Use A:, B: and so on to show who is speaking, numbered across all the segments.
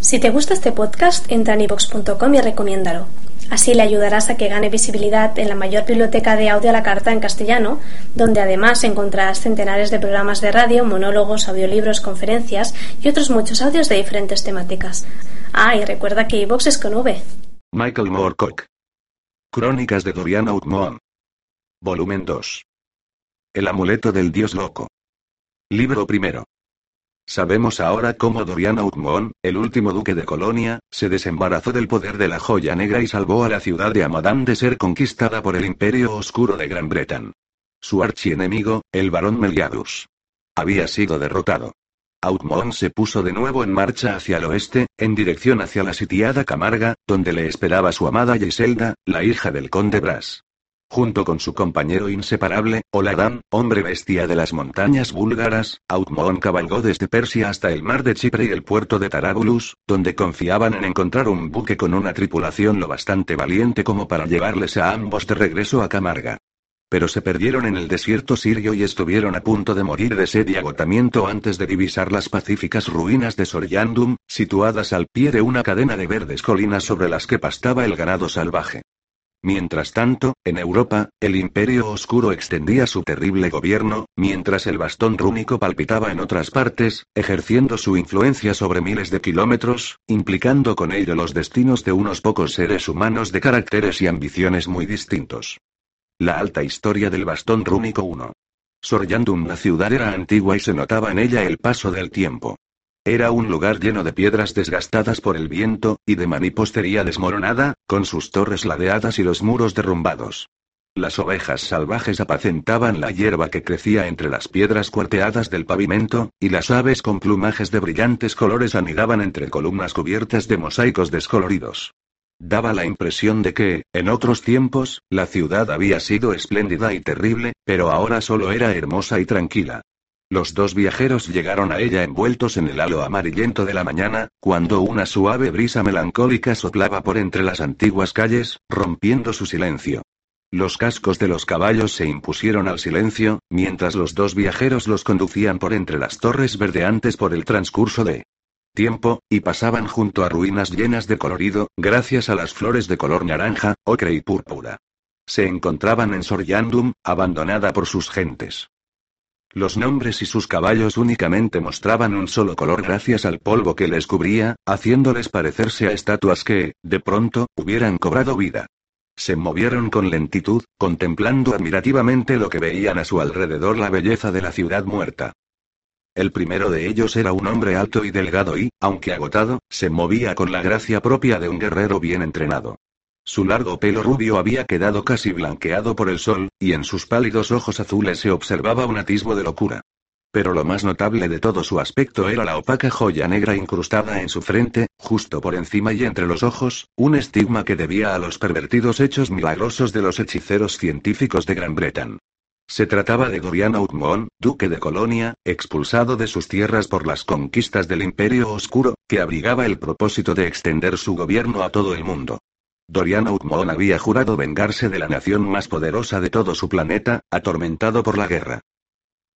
A: Si te gusta este podcast, entra en ivox.com y recomiéndalo. Así le ayudarás a que gane visibilidad en la mayor biblioteca de audio a la carta en castellano, donde además encontrarás centenares de programas de radio, monólogos, audiolibros, conferencias y otros muchos audios de diferentes temáticas. Ah, y recuerda que iVox es con V.
B: Michael Moorcock. Crónicas de Dorian Outmoon. Volumen 2. El amuleto del dios loco. Libro primero. Sabemos ahora cómo Dorian Outmon, el último duque de Colonia, se desembarazó del poder de la joya negra y salvó a la ciudad de Amadán de ser conquistada por el Imperio Oscuro de Gran Bretaña. Su archienemigo, el barón Meliadus, había sido derrotado. Outmon se puso de nuevo en marcha hacia el oeste, en dirección hacia la sitiada Camarga, donde le esperaba su amada Giselda, la hija del conde Bras. Junto con su compañero inseparable, Oladán, hombre bestia de las montañas búlgaras, Outmoon cabalgó desde Persia hasta el mar de Chipre y el puerto de Tarabulus, donde confiaban en encontrar un buque con una tripulación lo bastante valiente como para llevarles a ambos de regreso a Camarga. Pero se perdieron en el desierto sirio y estuvieron a punto de morir de sed y agotamiento antes de divisar las pacíficas ruinas de Soryandum, situadas al pie de una cadena de verdes colinas sobre las que pastaba el ganado salvaje. Mientras tanto, en Europa, el Imperio Oscuro extendía su terrible gobierno, mientras el bastón rúnico palpitaba en otras partes, ejerciendo su influencia sobre miles de kilómetros, implicando con ello los destinos de unos pocos seres humanos de caracteres y ambiciones muy distintos. La alta historia del bastón rúnico 1. Soryandum la ciudad era antigua y se notaba en ella el paso del tiempo. Era un lugar lleno de piedras desgastadas por el viento, y de manipostería desmoronada, con sus torres ladeadas y los muros derrumbados. Las ovejas salvajes apacentaban la hierba que crecía entre las piedras cuarteadas del pavimento, y las aves con plumajes de brillantes colores anidaban entre columnas cubiertas de mosaicos descoloridos. Daba la impresión de que, en otros tiempos, la ciudad había sido espléndida y terrible, pero ahora solo era hermosa y tranquila. Los dos viajeros llegaron a ella envueltos en el halo amarillento de la mañana, cuando una suave brisa melancólica soplaba por entre las antiguas calles, rompiendo su silencio. Los cascos de los caballos se impusieron al silencio, mientras los dos viajeros los conducían por entre las torres verdeantes por el transcurso de tiempo, y pasaban junto a ruinas llenas de colorido, gracias a las flores de color naranja, ocre y púrpura. Se encontraban en Soryandum, abandonada por sus gentes. Los nombres y sus caballos únicamente mostraban un solo color gracias al polvo que les cubría, haciéndoles parecerse a estatuas que, de pronto, hubieran cobrado vida. Se movieron con lentitud, contemplando admirativamente lo que veían a su alrededor la belleza de la ciudad muerta. El primero de ellos era un hombre alto y delgado y, aunque agotado, se movía con la gracia propia de un guerrero bien entrenado. Su largo pelo rubio había quedado casi blanqueado por el sol, y en sus pálidos ojos azules se observaba un atisbo de locura. Pero lo más notable de todo su aspecto era la opaca joya negra incrustada en su frente, justo por encima y entre los ojos, un estigma que debía a los pervertidos hechos milagrosos de los hechiceros científicos de Gran Bretaña. Se trataba de Dorian Outmon, duque de Colonia, expulsado de sus tierras por las conquistas del Imperio Oscuro, que abrigaba el propósito de extender su gobierno a todo el mundo. Dorian Outmon había jurado vengarse de la nación más poderosa de todo su planeta, atormentado por la guerra.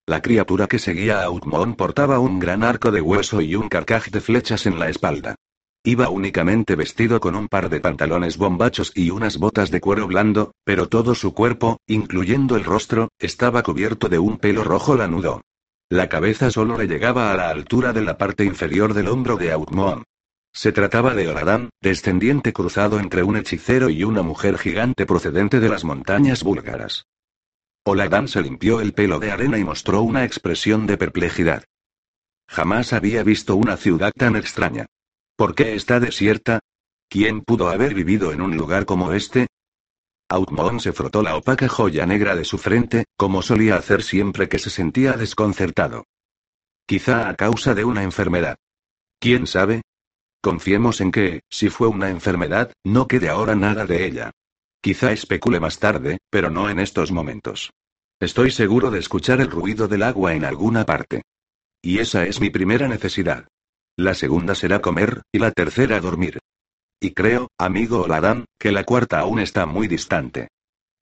B: La criatura que seguía a Outmon portaba un gran arco de hueso y un carcaj de flechas en la espalda. Iba únicamente vestido con un par de pantalones bombachos y unas botas de cuero blando, pero todo su cuerpo, incluyendo el rostro, estaba cubierto de un pelo rojo lanudo. La cabeza solo le llegaba a la altura de la parte inferior del hombro de Outmon. Se trataba de Oradán, descendiente cruzado entre un hechicero y una mujer gigante procedente de las montañas búlgaras. Oladán se limpió el pelo de arena y mostró una expresión de perplejidad. Jamás había visto una ciudad tan extraña. ¿Por qué está desierta? ¿Quién pudo haber vivido en un lugar como este? Outmon se frotó la opaca joya negra de su frente, como solía hacer siempre que se sentía desconcertado. Quizá a causa de una enfermedad. ¿Quién sabe? Confiemos en que, si fue una enfermedad, no quede ahora nada de ella. Quizá especule más tarde, pero no en estos momentos. Estoy seguro de escuchar el ruido del agua en alguna parte. Y esa es mi primera necesidad. La segunda será comer, y la tercera dormir. Y creo, amigo Oladán, que la cuarta aún está muy distante.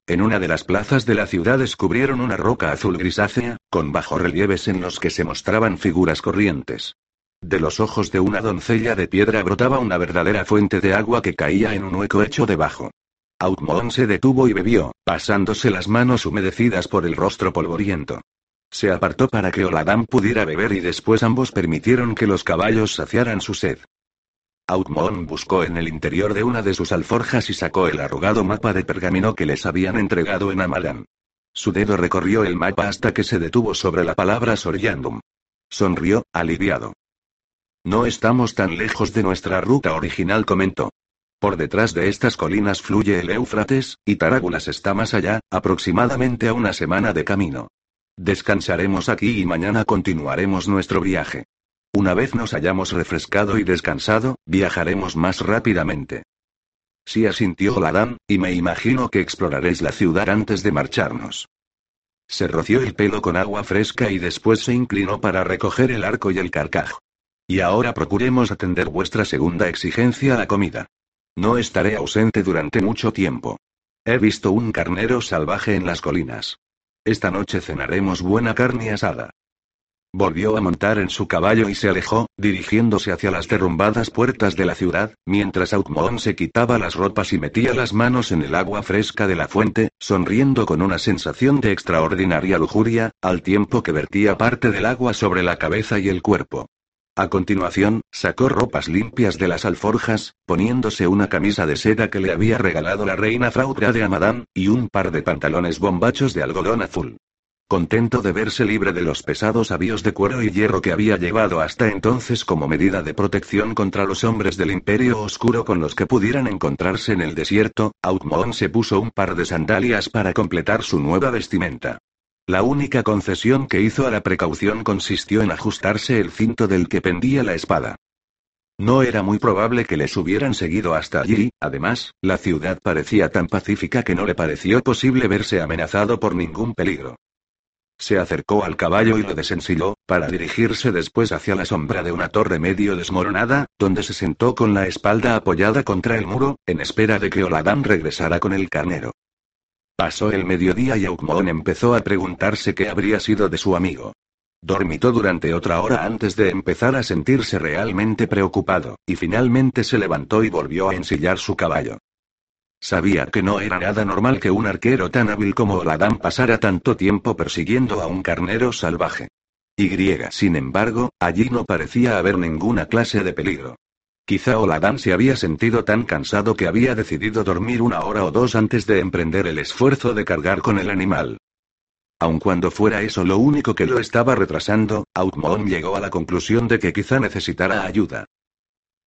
B: En una de las plazas de la ciudad descubrieron una roca azul grisácea, con bajorrelieves en los que se mostraban figuras corrientes. De los ojos de una doncella de piedra brotaba una verdadera fuente de agua que caía en un hueco hecho debajo. Outmon se detuvo y bebió, pasándose las manos humedecidas por el rostro polvoriento. Se apartó para que Oladam pudiera beber y después ambos permitieron que los caballos saciaran su sed. Outmon buscó en el interior de una de sus alforjas y sacó el arrugado mapa de pergamino que les habían entregado en Amalan. Su dedo recorrió el mapa hasta que se detuvo sobre la palabra Soriandum. Sonrió, aliviado. No estamos tan lejos de nuestra ruta original, comentó. Por detrás de estas colinas fluye el Éufrates, y Tarágulas está más allá, aproximadamente a una semana de camino. Descansaremos aquí y mañana continuaremos nuestro viaje. Una vez nos hayamos refrescado y descansado, viajaremos más rápidamente. Sí asintió Ladán, y me imagino que exploraréis la ciudad antes de marcharnos. Se roció el pelo con agua fresca y después se inclinó para recoger el arco y el carcaj. Y ahora procuremos atender vuestra segunda exigencia, la comida. No estaré ausente durante mucho tiempo. He visto un carnero salvaje en las colinas. Esta noche cenaremos buena carne asada. Volvió a montar en su caballo y se alejó, dirigiéndose hacia las derrumbadas puertas de la ciudad, mientras Outmon se quitaba las ropas y metía las manos en el agua fresca de la fuente, sonriendo con una sensación de extraordinaria lujuria, al tiempo que vertía parte del agua sobre la cabeza y el cuerpo. A continuación, sacó ropas limpias de las alforjas, poniéndose una camisa de seda que le había regalado la reina Fraudra de Amadán, y un par de pantalones bombachos de algodón azul. Contento de verse libre de los pesados avíos de cuero y hierro que había llevado hasta entonces como medida de protección contra los hombres del Imperio Oscuro con los que pudieran encontrarse en el desierto, Outmon se puso un par de sandalias para completar su nueva vestimenta. La única concesión que hizo a la precaución consistió en ajustarse el cinto del que pendía la espada. No era muy probable que les hubieran seguido hasta allí, además, la ciudad parecía tan pacífica que no le pareció posible verse amenazado por ningún peligro. Se acercó al caballo y lo desensilló, para dirigirse después hacia la sombra de una torre medio desmoronada, donde se sentó con la espalda apoyada contra el muro, en espera de que Oladán regresara con el carnero. Pasó el mediodía y Aukmon empezó a preguntarse qué habría sido de su amigo. Dormitó durante otra hora antes de empezar a sentirse realmente preocupado, y finalmente se levantó y volvió a ensillar su caballo. Sabía que no era nada normal que un arquero tan hábil como Oladán pasara tanto tiempo persiguiendo a un carnero salvaje. Y, sin embargo, allí no parecía haber ninguna clase de peligro. Quizá Oladán se había sentido tan cansado que había decidido dormir una hora o dos antes de emprender el esfuerzo de cargar con el animal. Aun cuando fuera eso lo único que lo estaba retrasando, Outmon llegó a la conclusión de que quizá necesitara ayuda.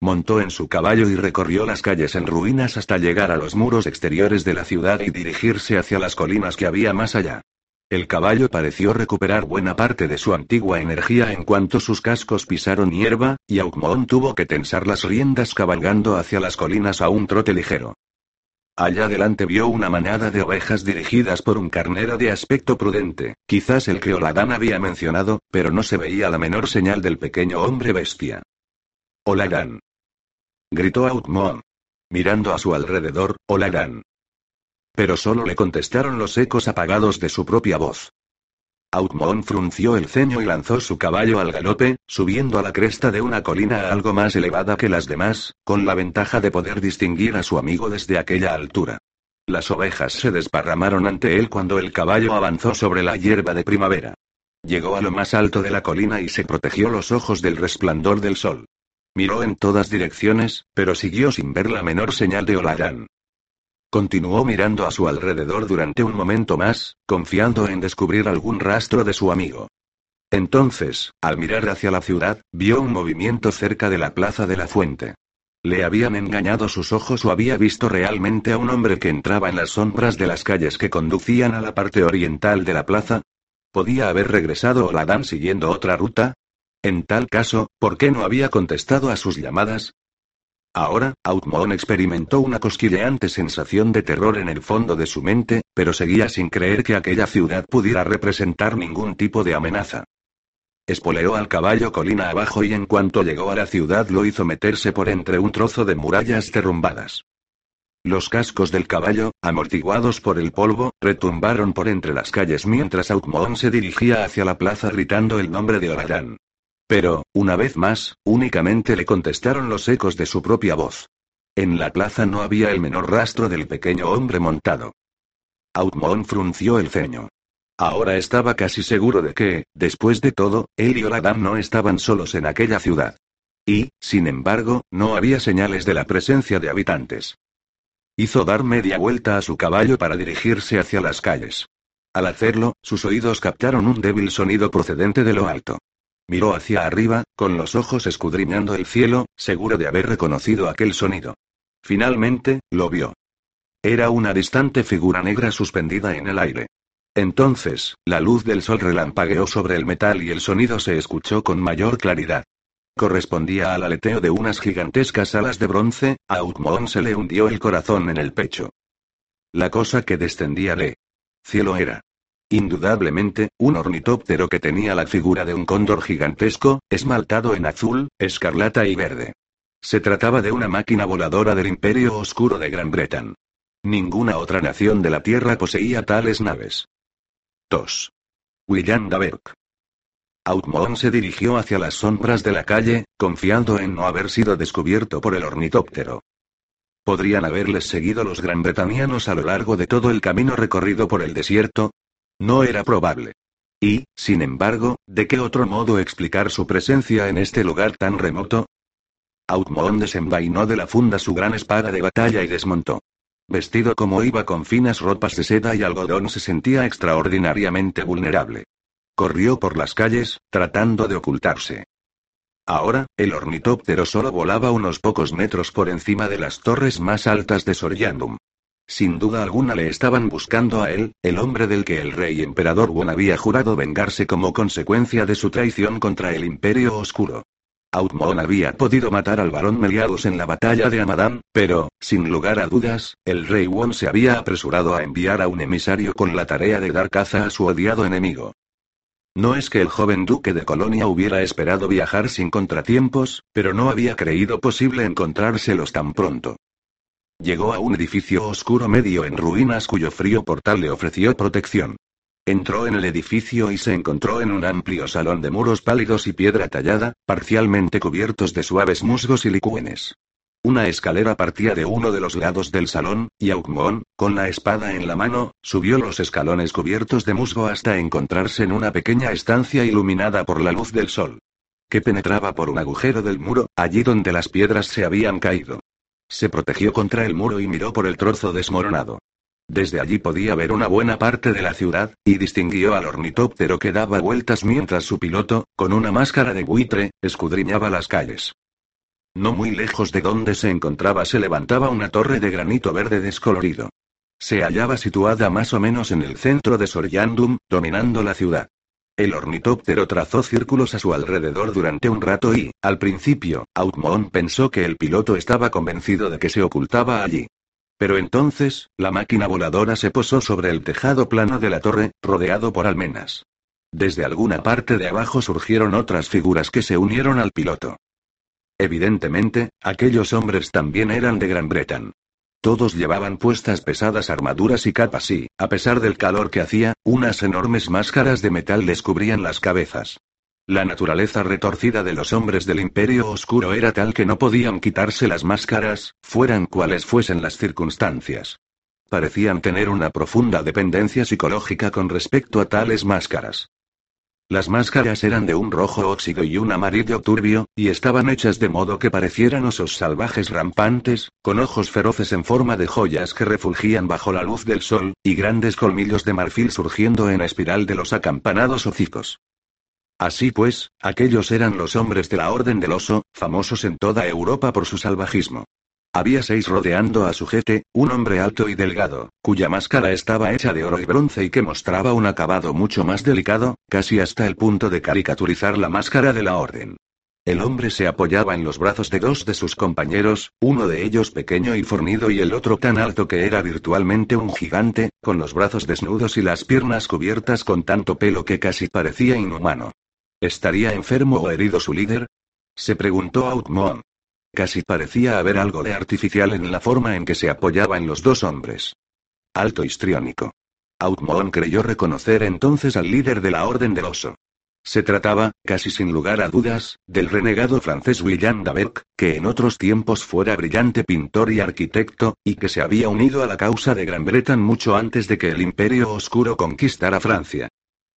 B: Montó en su caballo y recorrió las calles en ruinas hasta llegar a los muros exteriores de la ciudad y dirigirse hacia las colinas que había más allá. El caballo pareció recuperar buena parte de su antigua energía en cuanto sus cascos pisaron hierba, y Aukmon tuvo que tensar las riendas cabalgando hacia las colinas a un trote ligero. Allá adelante vio una manada de ovejas dirigidas por un carnero de aspecto prudente, quizás el que Oladán había mencionado, pero no se veía la menor señal del pequeño hombre bestia. Oladán. Gritó Aukmon. Mirando a su alrededor, Oladán. Pero solo le contestaron los ecos apagados de su propia voz. Outmon frunció el ceño y lanzó su caballo al galope, subiendo a la cresta de una colina algo más elevada que las demás, con la ventaja de poder distinguir a su amigo desde aquella altura. Las ovejas se desparramaron ante él cuando el caballo avanzó sobre la hierba de primavera. Llegó a lo más alto de la colina y se protegió los ojos del resplandor del sol. Miró en todas direcciones, pero siguió sin ver la menor señal de Olarán. Continuó mirando a su alrededor durante un momento más, confiando en descubrir algún rastro de su amigo. Entonces, al mirar hacia la ciudad, vio un movimiento cerca de la plaza de la fuente. ¿Le habían engañado sus ojos o había visto realmente a un hombre que entraba en las sombras de las calles que conducían a la parte oriental de la plaza? ¿Podía haber regresado Oladán siguiendo otra ruta? En tal caso, ¿por qué no había contestado a sus llamadas? Ahora, Outmon experimentó una cosquilleante sensación de terror en el fondo de su mente, pero seguía sin creer que aquella ciudad pudiera representar ningún tipo de amenaza. Espoleó al caballo colina abajo y en cuanto llegó a la ciudad lo hizo meterse por entre un trozo de murallas derrumbadas. Los cascos del caballo, amortiguados por el polvo, retumbaron por entre las calles mientras Outmon se dirigía hacia la plaza gritando el nombre de Orarán. Pero, una vez más, únicamente le contestaron los ecos de su propia voz. En la plaza no había el menor rastro del pequeño hombre montado. Outmon frunció el ceño. Ahora estaba casi seguro de que, después de todo, él y Oradam no estaban solos en aquella ciudad. Y, sin embargo, no había señales de la presencia de habitantes. Hizo dar media vuelta a su caballo para dirigirse hacia las calles. Al hacerlo, sus oídos captaron un débil sonido procedente de lo alto. Miró hacia arriba, con los ojos escudriñando el cielo, seguro de haber reconocido aquel sonido. Finalmente, lo vio. Era una distante figura negra suspendida en el aire. Entonces, la luz del sol relampagueó sobre el metal y el sonido se escuchó con mayor claridad. Correspondía al aleteo de unas gigantescas alas de bronce, a Outmon se le hundió el corazón en el pecho. La cosa que descendía de cielo era Indudablemente, un ornitóptero que tenía la figura de un cóndor gigantesco, esmaltado en azul, escarlata y verde. Se trataba de una máquina voladora del Imperio Oscuro de Gran Bretaña. Ninguna otra nación de la Tierra poseía tales naves. 2. William Daberk. Outmon se dirigió hacia las sombras de la calle, confiando en no haber sido descubierto por el ornitóptero. ¿Podrían haberles seguido los granbretanianos a lo largo de todo el camino recorrido por el desierto? No era probable. Y, sin embargo, ¿de qué otro modo explicar su presencia en este lugar tan remoto? Outmon desenvainó de la funda su gran espada de batalla y desmontó. Vestido como iba con finas ropas de seda y algodón se sentía extraordinariamente vulnerable. Corrió por las calles, tratando de ocultarse. Ahora, el ornitóptero solo volaba unos pocos metros por encima de las torres más altas de Soryandum. Sin duda alguna le estaban buscando a él, el hombre del que el rey emperador Won había jurado vengarse como consecuencia de su traición contra el Imperio Oscuro. Outmon había podido matar al barón Meliadus en la batalla de Amadam, pero, sin lugar a dudas, el rey Won se había apresurado a enviar a un emisario con la tarea de dar caza a su odiado enemigo. No es que el joven duque de Colonia hubiera esperado viajar sin contratiempos, pero no había creído posible encontrárselos tan pronto. Llegó a un edificio oscuro medio en ruinas cuyo frío portal le ofreció protección. Entró en el edificio y se encontró en un amplio salón de muros pálidos y piedra tallada, parcialmente cubiertos de suaves musgos y licúenes. Una escalera partía de uno de los lados del salón, y Aukmon, con la espada en la mano, subió los escalones cubiertos de musgo hasta encontrarse en una pequeña estancia iluminada por la luz del sol. Que penetraba por un agujero del muro, allí donde las piedras se habían caído. Se protegió contra el muro y miró por el trozo desmoronado. Desde allí podía ver una buena parte de la ciudad, y distinguió al ornitóptero que daba vueltas mientras su piloto, con una máscara de buitre, escudriñaba las calles. No muy lejos de donde se encontraba se levantaba una torre de granito verde descolorido. Se hallaba situada más o menos en el centro de Soryandum, dominando la ciudad. El ornitóptero trazó círculos a su alrededor durante un rato y, al principio, Outmon pensó que el piloto estaba convencido de que se ocultaba allí. Pero entonces, la máquina voladora se posó sobre el tejado plano de la torre, rodeado por almenas. Desde alguna parte de abajo surgieron otras figuras que se unieron al piloto. Evidentemente, aquellos hombres también eran de Gran Bretaña. Todos llevaban puestas pesadas armaduras y capas y, a pesar del calor que hacía, unas enormes máscaras de metal descubrían las cabezas. La naturaleza retorcida de los hombres del Imperio Oscuro era tal que no podían quitarse las máscaras, fueran cuales fuesen las circunstancias. Parecían tener una profunda dependencia psicológica con respecto a tales máscaras. Las máscaras eran de un rojo óxido y un amarillo turbio, y estaban hechas de modo que parecieran osos salvajes rampantes, con ojos feroces en forma de joyas que refulgían bajo la luz del sol, y grandes colmillos de marfil surgiendo en espiral de los acampanados hocicos. Así pues, aquellos eran los hombres de la Orden del Oso, famosos en toda Europa por su salvajismo. Había seis rodeando a su jete, un hombre alto y delgado, cuya máscara estaba hecha de oro y bronce y que mostraba un acabado mucho más delicado, casi hasta el punto de caricaturizar la máscara de la orden. El hombre se apoyaba en los brazos de dos de sus compañeros, uno de ellos pequeño y fornido y el otro tan alto que era virtualmente un gigante, con los brazos desnudos y las piernas cubiertas con tanto pelo que casi parecía inhumano. ¿Estaría enfermo o herido su líder? Se preguntó Outmon. Casi parecía haber algo de artificial en la forma en que se apoyaba en los dos hombres. Alto histriónico. Outmon creyó reconocer entonces al líder de la Orden del Oso. Se trataba, casi sin lugar a dudas, del renegado francés William Daberk, que en otros tiempos fuera brillante pintor y arquitecto, y que se había unido a la causa de Gran Bretaña mucho antes de que el Imperio Oscuro conquistara Francia.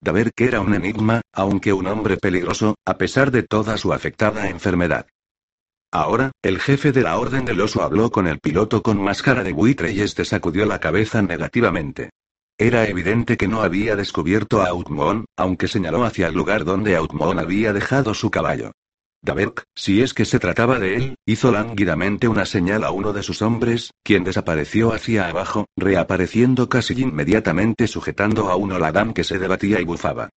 B: Daberk era un enigma, aunque un hombre peligroso, a pesar de toda su afectada enfermedad. Ahora, el jefe de la Orden del Oso habló con el piloto con máscara de buitre y este sacudió la cabeza negativamente. Era evidente que no había descubierto a Outmon, aunque señaló hacia el lugar donde Outmon había dejado su caballo. Daberk, si es que se trataba de él, hizo lánguidamente una señal a uno de sus hombres, quien desapareció hacia abajo, reapareciendo casi inmediatamente sujetando a un Oladán que se debatía y bufaba.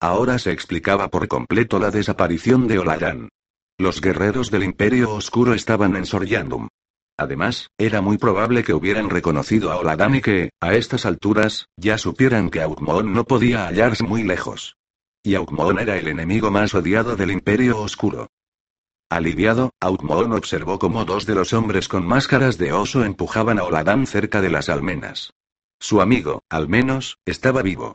B: Ahora se explicaba por completo la desaparición de Oladán. Los guerreros del Imperio Oscuro estaban en Soryandum. Además, era muy probable que hubieran reconocido a Oladan y que, a estas alturas, ya supieran que Outmon no podía hallarse muy lejos. Y Outmon era el enemigo más odiado del Imperio Oscuro. Aliviado, Outmon observó cómo dos de los hombres con máscaras de oso empujaban a Oladan cerca de las almenas. Su amigo, al menos, estaba vivo.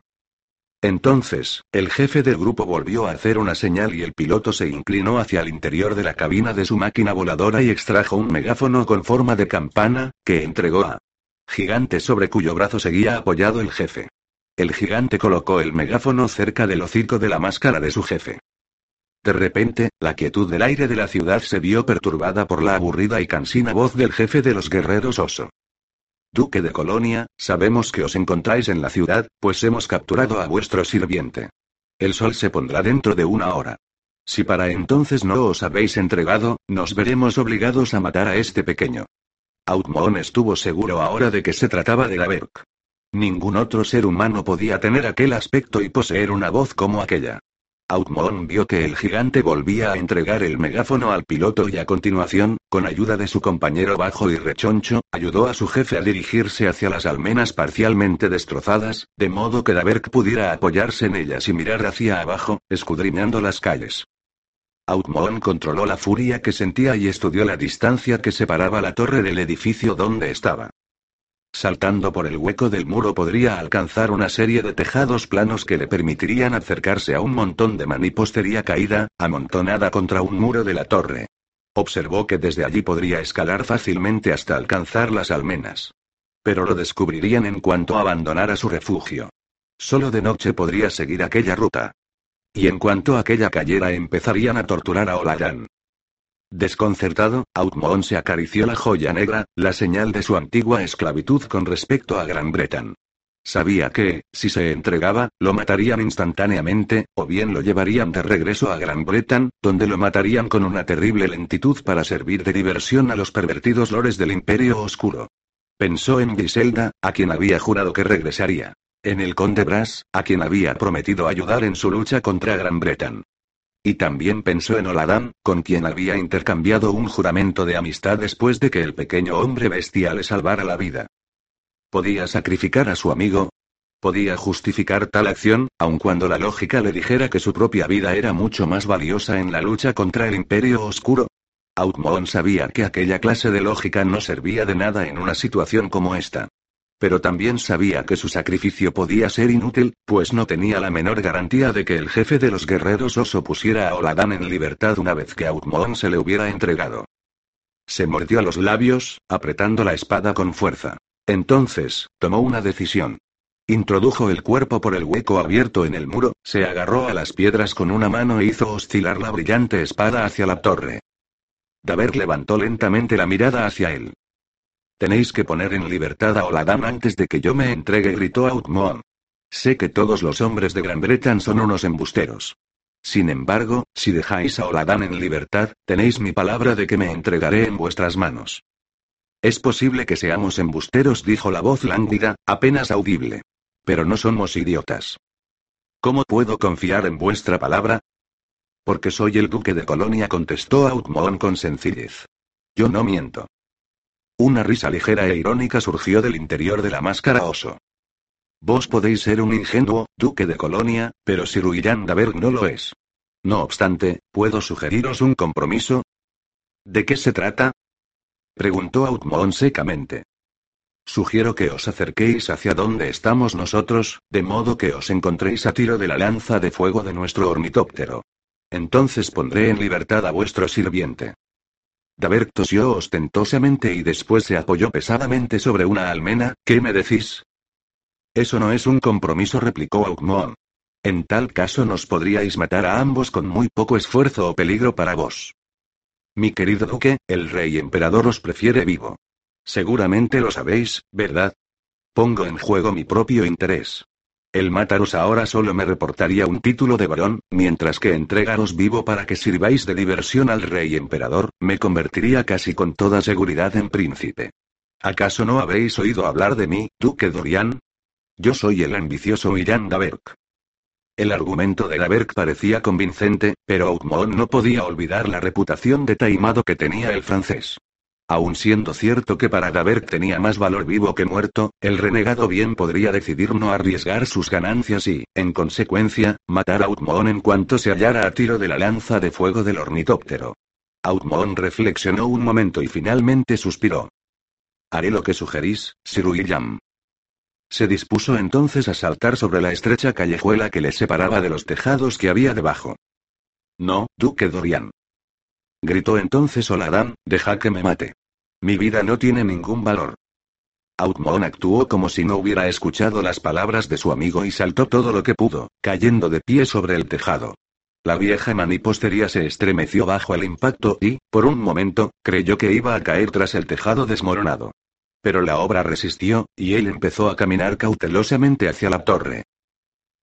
B: Entonces, el jefe del grupo volvió a hacer una señal y el piloto se inclinó hacia el interior de la cabina de su máquina voladora y extrajo un megáfono con forma de campana, que entregó a gigante sobre cuyo brazo seguía apoyado el jefe. El gigante colocó el megáfono cerca del hocico de la máscara de su jefe. De repente, la quietud del aire de la ciudad se vio perturbada por la aburrida y cansina voz del jefe de los guerreros oso. Duque de Colonia, sabemos que os encontráis en la ciudad, pues hemos capturado a vuestro sirviente. El sol se pondrá dentro de una hora. Si para entonces no os habéis entregado, nos veremos obligados a matar a este pequeño. Outmon estuvo seguro ahora de que se trataba de Gaberk. Ningún otro ser humano podía tener aquel aspecto y poseer una voz como aquella. Outmon vio que el gigante volvía a entregar el megáfono al piloto y a continuación, con ayuda de su compañero bajo y rechoncho, ayudó a su jefe a dirigirse hacia las almenas parcialmente destrozadas, de modo que Daberk pudiera apoyarse en ellas y mirar hacia abajo, escudriñando las calles. Outmon controló la furia que sentía y estudió la distancia que separaba la torre del edificio donde estaba. Saltando por el hueco del muro podría alcanzar una serie de tejados planos que le permitirían acercarse a un montón de manipostería caída, amontonada contra un muro de la torre. Observó que desde allí podría escalar fácilmente hasta alcanzar las almenas. Pero lo descubrirían en cuanto abandonara su refugio. Solo de noche podría seguir aquella ruta. Y en cuanto aquella cayera empezarían a torturar a Olayan. Desconcertado, Outmon se acarició la joya negra, la señal de su antigua esclavitud con respecto a Gran Bretaña. Sabía que, si se entregaba, lo matarían instantáneamente, o bien lo llevarían de regreso a Gran Bretaña, donde lo matarían con una terrible lentitud para servir de diversión a los pervertidos lores del Imperio Oscuro. Pensó en Griselda, a quien había jurado que regresaría. En el conde Brass, a quien había prometido ayudar en su lucha contra Gran Bretaña. Y también pensó en Oladán, con quien había intercambiado un juramento de amistad después de que el pequeño hombre bestia le salvara la vida. ¿Podía sacrificar a su amigo? ¿Podía justificar tal acción, aun cuando la lógica le dijera que su propia vida era mucho más valiosa en la lucha contra el Imperio Oscuro? Outmon sabía que aquella clase de lógica no servía de nada en una situación como esta. Pero también sabía que su sacrificio podía ser inútil, pues no tenía la menor garantía de que el jefe de los guerreros oso pusiera a Oladan en libertad una vez que Outmon se le hubiera entregado. Se mordió los labios, apretando la espada con fuerza. Entonces, tomó una decisión. Introdujo el cuerpo por el hueco abierto en el muro, se agarró a las piedras con una mano e hizo oscilar la brillante espada hacia la torre. Daver levantó lentamente la mirada hacia él. Tenéis que poner en libertad a Oladan antes de que yo me entregue, gritó Outmon. Sé que todos los hombres de Gran Bretaña son unos embusteros. Sin embargo, si dejáis a Oladan en libertad, tenéis mi palabra de que me entregaré en vuestras manos. Es posible que seamos embusteros, dijo la voz lánguida, apenas audible. Pero no somos idiotas. ¿Cómo puedo confiar en vuestra palabra? Porque soy el duque de Colonia, contestó Outmoon con sencillez. Yo no miento. Una risa ligera e irónica surgió del interior de la máscara oso. Vos podéis ser un ingenuo, duque de Colonia, pero si Daberg no lo es. No obstante, ¿puedo sugeriros un compromiso? ¿De qué se trata? Preguntó Outmoon secamente. Sugiero que os acerquéis hacia donde estamos nosotros, de modo que os encontréis a tiro de la lanza de fuego de nuestro ornitóptero. Entonces pondré en libertad a vuestro sirviente. Daberg tosió ostentosamente y después se apoyó pesadamente sobre una almena. ¿Qué me decís? Eso no es un compromiso, replicó Aukmoon. En tal caso nos podríais matar a ambos con muy poco esfuerzo o peligro para vos. Mi querido duque, el rey emperador os prefiere vivo. Seguramente lo sabéis, ¿verdad? Pongo en juego mi propio interés. El mataros ahora solo me reportaría un título de varón, mientras que entregaros vivo para que sirváis de diversión al rey emperador, me convertiría casi con toda seguridad en príncipe. ¿Acaso no habéis oído hablar de mí, duque Dorian? Yo soy el ambicioso Ian Daberk. El argumento de Daberk parecía convincente, pero Outmon no podía olvidar la reputación de taimado que tenía el francés. Aun siendo cierto que para Daberk tenía más valor vivo que muerto, el renegado bien podría decidir no arriesgar sus ganancias y, en consecuencia, matar a Outmon en cuanto se hallara a tiro de la lanza de fuego del ornitóptero. Outmon reflexionó un momento y finalmente suspiró. Haré lo que sugerís, Sir William. Se dispuso entonces a saltar sobre la estrecha callejuela que le separaba de los tejados que había debajo. No, Duque Dorian. Gritó entonces Oladán, deja que me mate. Mi vida no tiene ningún valor. Outmon actuó como si no hubiera escuchado las palabras de su amigo y saltó todo lo que pudo, cayendo de pie sobre el tejado. La vieja manipostería se estremeció bajo el impacto y, por un momento, creyó que iba a caer tras el tejado desmoronado. Pero la obra resistió, y él empezó a caminar cautelosamente hacia la torre.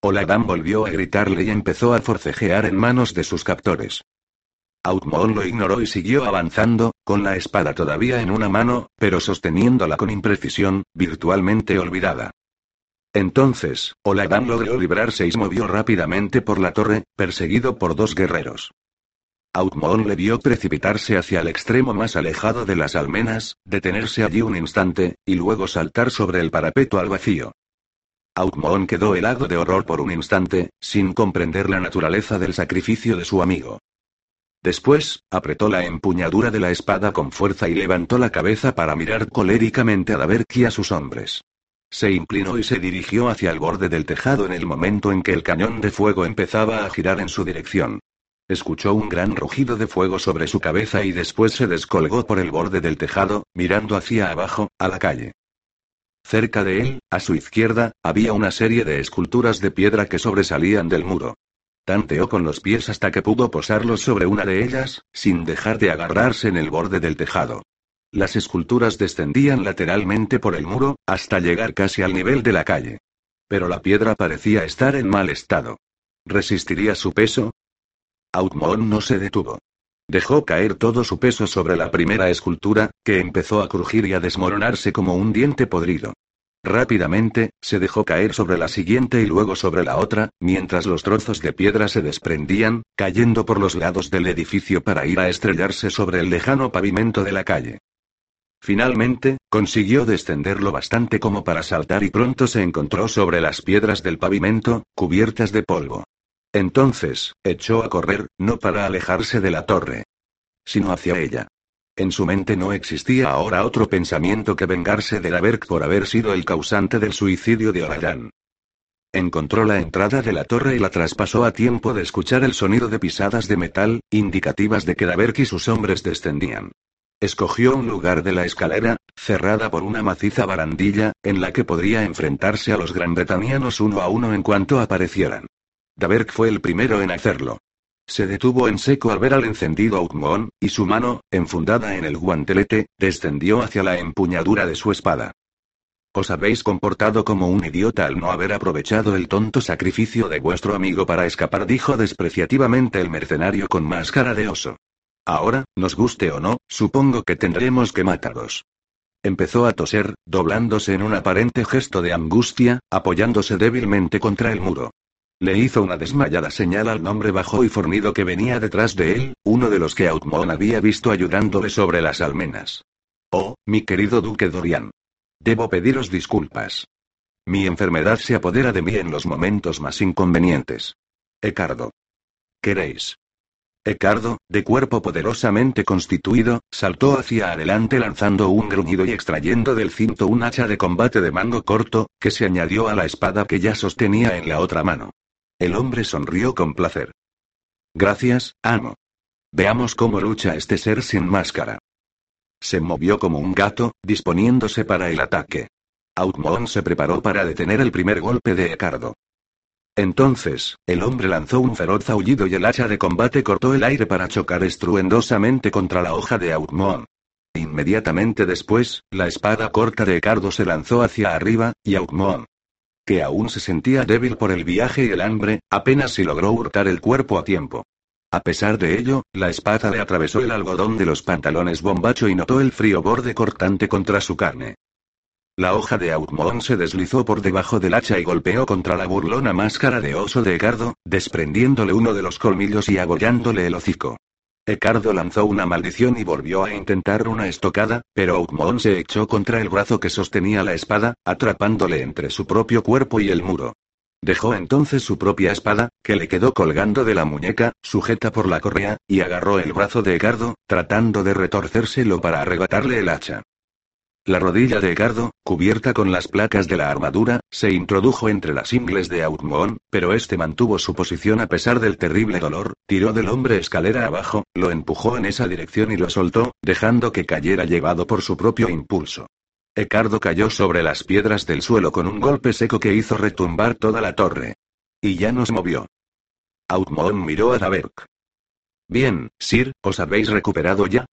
B: Oladán volvió a gritarle y empezó a forcejear en manos de sus captores. Outmon lo ignoró y siguió avanzando, con la espada todavía en una mano, pero sosteniéndola con imprecisión, virtualmente olvidada. Entonces, Oladan logró librarse y se movió rápidamente por la torre, perseguido por dos guerreros. Outmon le vio precipitarse hacia el extremo más alejado de las almenas, detenerse allí un instante, y luego saltar sobre el parapeto al vacío. Outmon quedó helado de horror por un instante, sin comprender la naturaleza del sacrificio de su amigo. Después, apretó la empuñadura de la espada con fuerza y levantó la cabeza para mirar coléricamente a Daberk y a sus hombres. Se inclinó y se dirigió hacia el borde del tejado en el momento en que el cañón de fuego empezaba a girar en su dirección. Escuchó un gran rugido de fuego sobre su cabeza y después se descolgó por el borde del tejado, mirando hacia abajo, a la calle. Cerca de él, a su izquierda, había una serie de esculturas de piedra que sobresalían del muro. Tanteó con los pies hasta que pudo posarlos sobre una de ellas, sin dejar de agarrarse en el borde del tejado. Las esculturas descendían lateralmente por el muro, hasta llegar casi al nivel de la calle. Pero la piedra parecía estar en mal estado. ¿Resistiría su peso? Outmon no se detuvo. Dejó caer todo su peso sobre la primera escultura, que empezó a crujir y a desmoronarse como un diente podrido. Rápidamente, se dejó caer sobre la siguiente y luego sobre la otra, mientras los trozos de piedra se desprendían, cayendo por los lados del edificio para ir a estrellarse sobre el lejano pavimento de la calle. Finalmente, consiguió descenderlo bastante como para saltar y pronto se encontró sobre las piedras del pavimento, cubiertas de polvo. Entonces, echó a correr, no para alejarse de la torre, sino hacia ella. En su mente no existía ahora otro pensamiento que vengarse de Laberg por haber sido el causante del suicidio de Olayan. Encontró la entrada de la torre y la traspasó a tiempo de escuchar el sonido de pisadas de metal, indicativas de que Daberk y sus hombres descendían. Escogió un lugar de la escalera, cerrada por una maciza barandilla, en la que podría enfrentarse a los granbretanianos uno a uno en cuanto aparecieran. Daberk fue el primero en hacerlo. Se detuvo en seco al ver al encendido Outmon, y su mano, enfundada en el guantelete, descendió hacia la empuñadura de su espada. Os habéis comportado como un idiota al no haber aprovechado el tonto sacrificio de vuestro amigo para escapar, dijo despreciativamente el mercenario con máscara de oso. Ahora, nos guste o no, supongo que tendremos que mataros. Empezó a toser, doblándose en un aparente gesto de angustia, apoyándose débilmente contra el muro. Le hizo una desmayada señal al nombre bajo y fornido que venía detrás de él, uno de los que Outmon había visto ayudándole sobre las almenas. Oh, mi querido duque Dorian. Debo pediros disculpas. Mi enfermedad se apodera de mí en los momentos más inconvenientes. Ecardo. ¿Queréis? Ecardo, de cuerpo poderosamente constituido, saltó hacia adelante lanzando un gruñido y extrayendo del cinto un hacha de combate de mango corto, que se añadió a la espada que ya sostenía en la otra mano. El hombre sonrió con placer. Gracias, amo. Veamos cómo lucha este ser sin máscara. Se movió como un gato, disponiéndose para el ataque. Outmon se preparó para detener el primer golpe de Ecardo. Entonces, el hombre lanzó un feroz aullido y el hacha de combate cortó el aire para chocar estruendosamente contra la hoja de Outmon. Inmediatamente después, la espada corta de Ecardo se lanzó hacia arriba, y Outmon, que aún se sentía débil por el viaje y el hambre, apenas si logró hurtar el cuerpo a tiempo. A pesar de ello, la espada le atravesó el algodón de los pantalones bombacho y notó el frío borde cortante contra su carne. La hoja de Outmon se deslizó por debajo del hacha y golpeó contra la burlona máscara de oso de Ecardo, desprendiéndole uno de los colmillos y agollándole el hocico. Ecardo lanzó una maldición y volvió a intentar una estocada, pero Outmon se echó contra el brazo que sostenía la espada, atrapándole entre su propio cuerpo y el muro. Dejó entonces su propia espada, que le quedó colgando de la muñeca, sujeta por la correa, y agarró el brazo de Ecardo, tratando de retorcérselo para arrebatarle el hacha. La rodilla de Egardo, cubierta con las placas de la armadura, se introdujo entre las ingles de Outmon, pero este mantuvo su posición a pesar del terrible dolor, tiró del hombre escalera abajo, lo empujó en esa dirección y lo soltó, dejando que cayera llevado por su propio impulso. Ecardo cayó sobre las piedras del suelo con un golpe seco que hizo retumbar toda la torre. Y ya no se movió. Outmon miró a Daberk. Bien, Sir, ¿os habéis recuperado ya?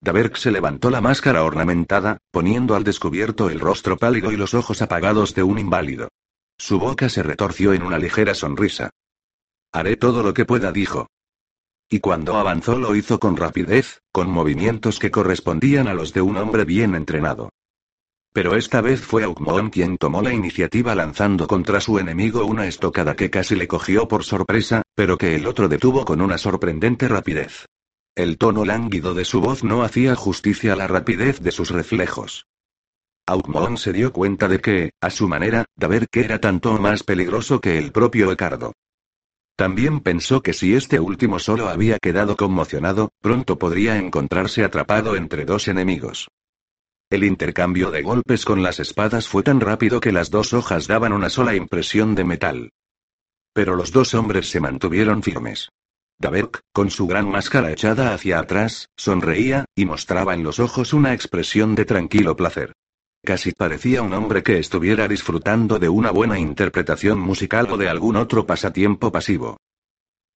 B: Daberk se levantó la máscara ornamentada, poniendo al descubierto el rostro pálido y los ojos apagados de un inválido. Su boca se retorció en una ligera sonrisa. Haré todo lo que pueda, dijo. Y cuando avanzó lo hizo con rapidez, con movimientos que correspondían a los de un hombre bien entrenado. Pero esta vez fue Aukmon quien tomó la iniciativa lanzando contra su enemigo una estocada que casi le cogió por sorpresa, pero que el otro detuvo con una sorprendente rapidez. El tono lánguido de su voz no hacía justicia a la rapidez de sus reflejos. Outmon se dio cuenta de que, a su manera, que era tanto más peligroso que el propio Ecardo. También pensó que si este último solo había quedado conmocionado, pronto podría encontrarse atrapado entre dos enemigos. El intercambio de golpes con las espadas fue tan rápido que las dos hojas daban una sola impresión de metal. Pero los dos hombres se mantuvieron firmes. Daberk, con su gran máscara echada hacia atrás, sonreía, y mostraba en los ojos una expresión de tranquilo placer. Casi parecía un hombre que estuviera disfrutando de una buena interpretación musical o de algún otro pasatiempo pasivo.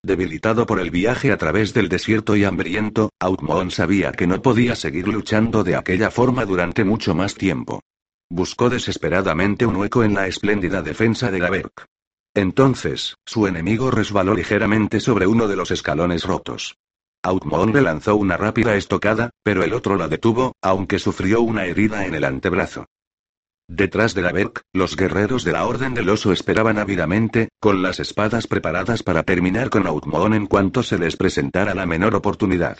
B: Debilitado por el viaje a través del desierto y hambriento, Outmon sabía que no podía seguir luchando de aquella forma durante mucho más tiempo. Buscó desesperadamente un hueco en la espléndida defensa de Daberk. Entonces, su enemigo resbaló ligeramente sobre uno de los escalones rotos. Outmon le lanzó una rápida estocada, pero el otro la detuvo, aunque sufrió una herida en el antebrazo. Detrás de la Berk, los guerreros de la Orden del Oso esperaban ávidamente, con las espadas preparadas para terminar con Outmon en cuanto se les presentara la menor oportunidad.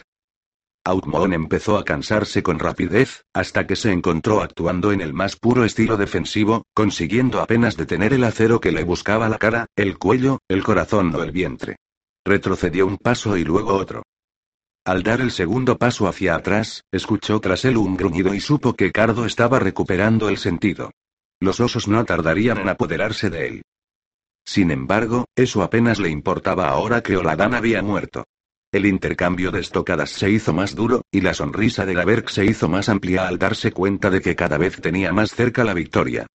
B: Outmon empezó a cansarse con rapidez, hasta que se encontró actuando en el más puro estilo defensivo, consiguiendo apenas detener el acero que le buscaba la cara, el cuello, el corazón o el vientre. Retrocedió un paso y luego otro. Al dar el segundo paso hacia atrás, escuchó tras él un gruñido y supo que Cardo estaba recuperando el sentido. Los osos no tardarían en apoderarse de él. Sin embargo, eso apenas le importaba ahora que Oladán había muerto. El intercambio de estocadas se hizo más duro, y la sonrisa de Gaberg se hizo más amplia al darse cuenta de que cada vez tenía más cerca la victoria.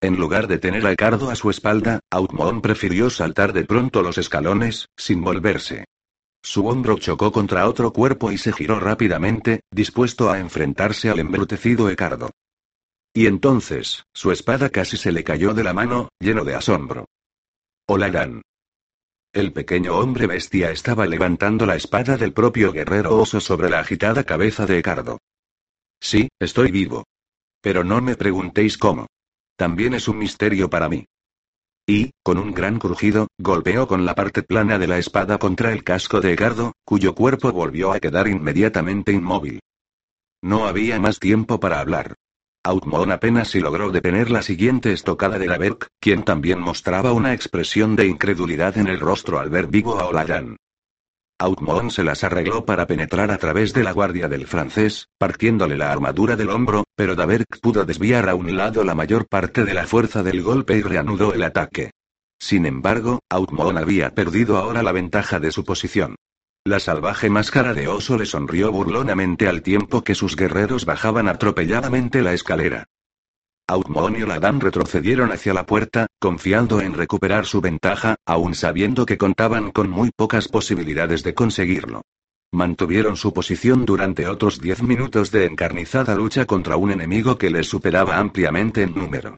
B: En lugar de tener a Cardo a su espalda, Outmon prefirió saltar de pronto los escalones, sin volverse. Su hombro chocó contra otro cuerpo y se giró rápidamente, dispuesto a enfrentarse al embrutecido Ecardo. Y entonces, su espada casi se le cayó de la mano, lleno de asombro. Olaran. El pequeño hombre bestia estaba levantando la espada del propio guerrero oso sobre la agitada cabeza de Ecardo. Sí, estoy vivo. Pero no me preguntéis cómo. También es un misterio para mí. Y, con un gran crujido, golpeó con la parte plana de la espada contra el casco de Egardo, cuyo cuerpo volvió a quedar inmediatamente inmóvil. No había más tiempo para hablar. Outmon apenas si logró detener la siguiente estocada de Daberk, quien también mostraba una expresión de incredulidad en el rostro al ver vivo a Olayan. Outmon se las arregló para penetrar a través de la guardia del francés, partiéndole la armadura del hombro, pero Daberk pudo desviar a un lado la mayor parte de la fuerza del golpe y reanudó el ataque. Sin embargo, Outmon había perdido ahora la ventaja de su posición. La salvaje máscara de oso le sonrió burlonamente al tiempo que sus guerreros bajaban atropelladamente la escalera. Outmon y Oladan retrocedieron hacia la puerta, confiando en recuperar su ventaja, aun sabiendo que contaban con muy pocas posibilidades de conseguirlo. Mantuvieron su posición durante otros diez minutos de encarnizada lucha contra un enemigo que les superaba ampliamente en número.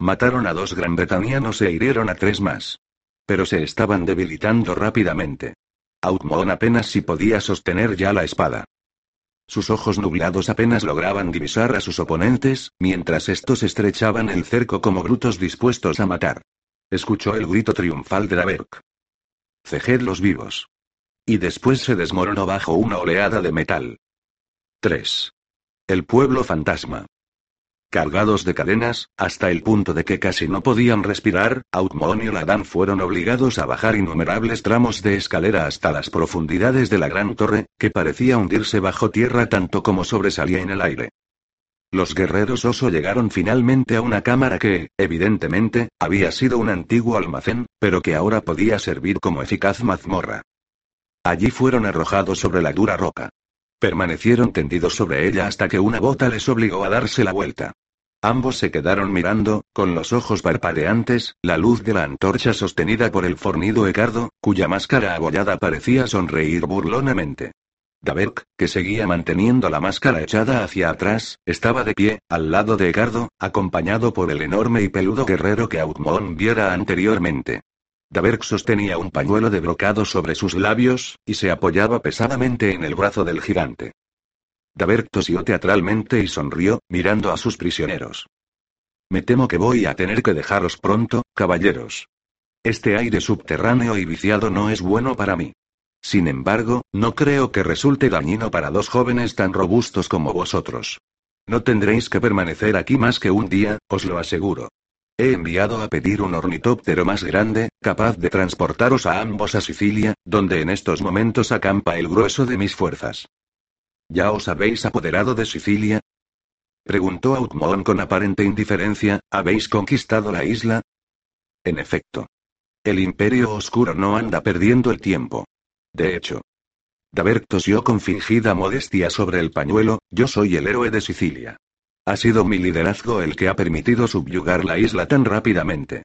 B: Mataron a dos gran bretanianos e hirieron a tres más. Pero se estaban debilitando rápidamente. Outmon apenas si podía sostener ya la espada. Sus ojos nublados apenas lograban divisar a sus oponentes, mientras estos estrechaban el cerco como brutos dispuestos a matar. Escuchó el grito triunfal de Daberk. Ceged los vivos. Y después se desmoronó bajo una oleada de metal. 3. El pueblo fantasma. Cargados de cadenas, hasta el punto de que casi no podían respirar, Outmon y Ladan fueron obligados a bajar innumerables tramos de escalera hasta las profundidades de la gran torre, que parecía hundirse bajo tierra tanto como sobresalía en el aire. Los guerreros oso llegaron finalmente a una cámara que, evidentemente, había sido un antiguo almacén, pero que ahora podía servir como eficaz mazmorra. Allí fueron arrojados sobre la dura roca. Permanecieron tendidos sobre ella hasta que una bota les obligó a darse la vuelta. Ambos se quedaron mirando, con los ojos parpadeantes, la luz de la antorcha sostenida por el fornido Ecardo, cuya máscara abollada parecía sonreír burlonamente. Daberk, que seguía manteniendo la máscara echada hacia atrás, estaba de pie, al lado de Egardo, acompañado por el enorme y peludo guerrero que Outmon viera anteriormente. Daberk sostenía un pañuelo de brocado sobre sus labios, y se apoyaba pesadamente en el brazo del gigante. Daberk tosió teatralmente y sonrió, mirando a sus prisioneros. Me temo que voy a tener que dejaros pronto, caballeros. Este aire subterráneo y viciado no es bueno para mí. Sin embargo, no creo que resulte dañino para dos jóvenes tan robustos como vosotros. No tendréis que permanecer aquí más que un día, os lo aseguro. He enviado a pedir un ornitóptero más grande, capaz de transportaros a ambos a Sicilia, donde en estos momentos acampa el grueso de mis fuerzas. ¿Ya os habéis apoderado de Sicilia? Preguntó Outmon con aparente indiferencia, ¿habéis conquistado la isla? En efecto. El Imperio Oscuro no anda perdiendo el tiempo. De hecho. Daberk tosió con fingida modestia sobre el pañuelo, yo soy el héroe de Sicilia. Ha sido mi liderazgo el que ha permitido subyugar la isla tan rápidamente.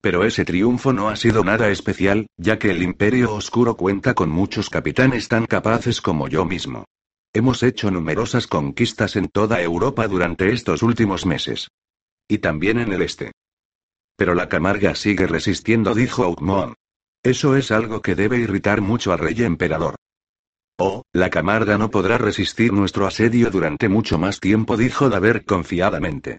B: Pero ese triunfo no ha sido nada especial, ya que el Imperio Oscuro cuenta con muchos capitanes tan capaces como yo mismo. Hemos hecho numerosas conquistas en toda Europa durante estos últimos meses. Y también en el este. Pero la Camarga sigue resistiendo, dijo Outmon. Eso es algo que debe irritar mucho al rey emperador. Oh, la Camarga no podrá resistir nuestro asedio durante mucho más tiempo, dijo Daver confiadamente.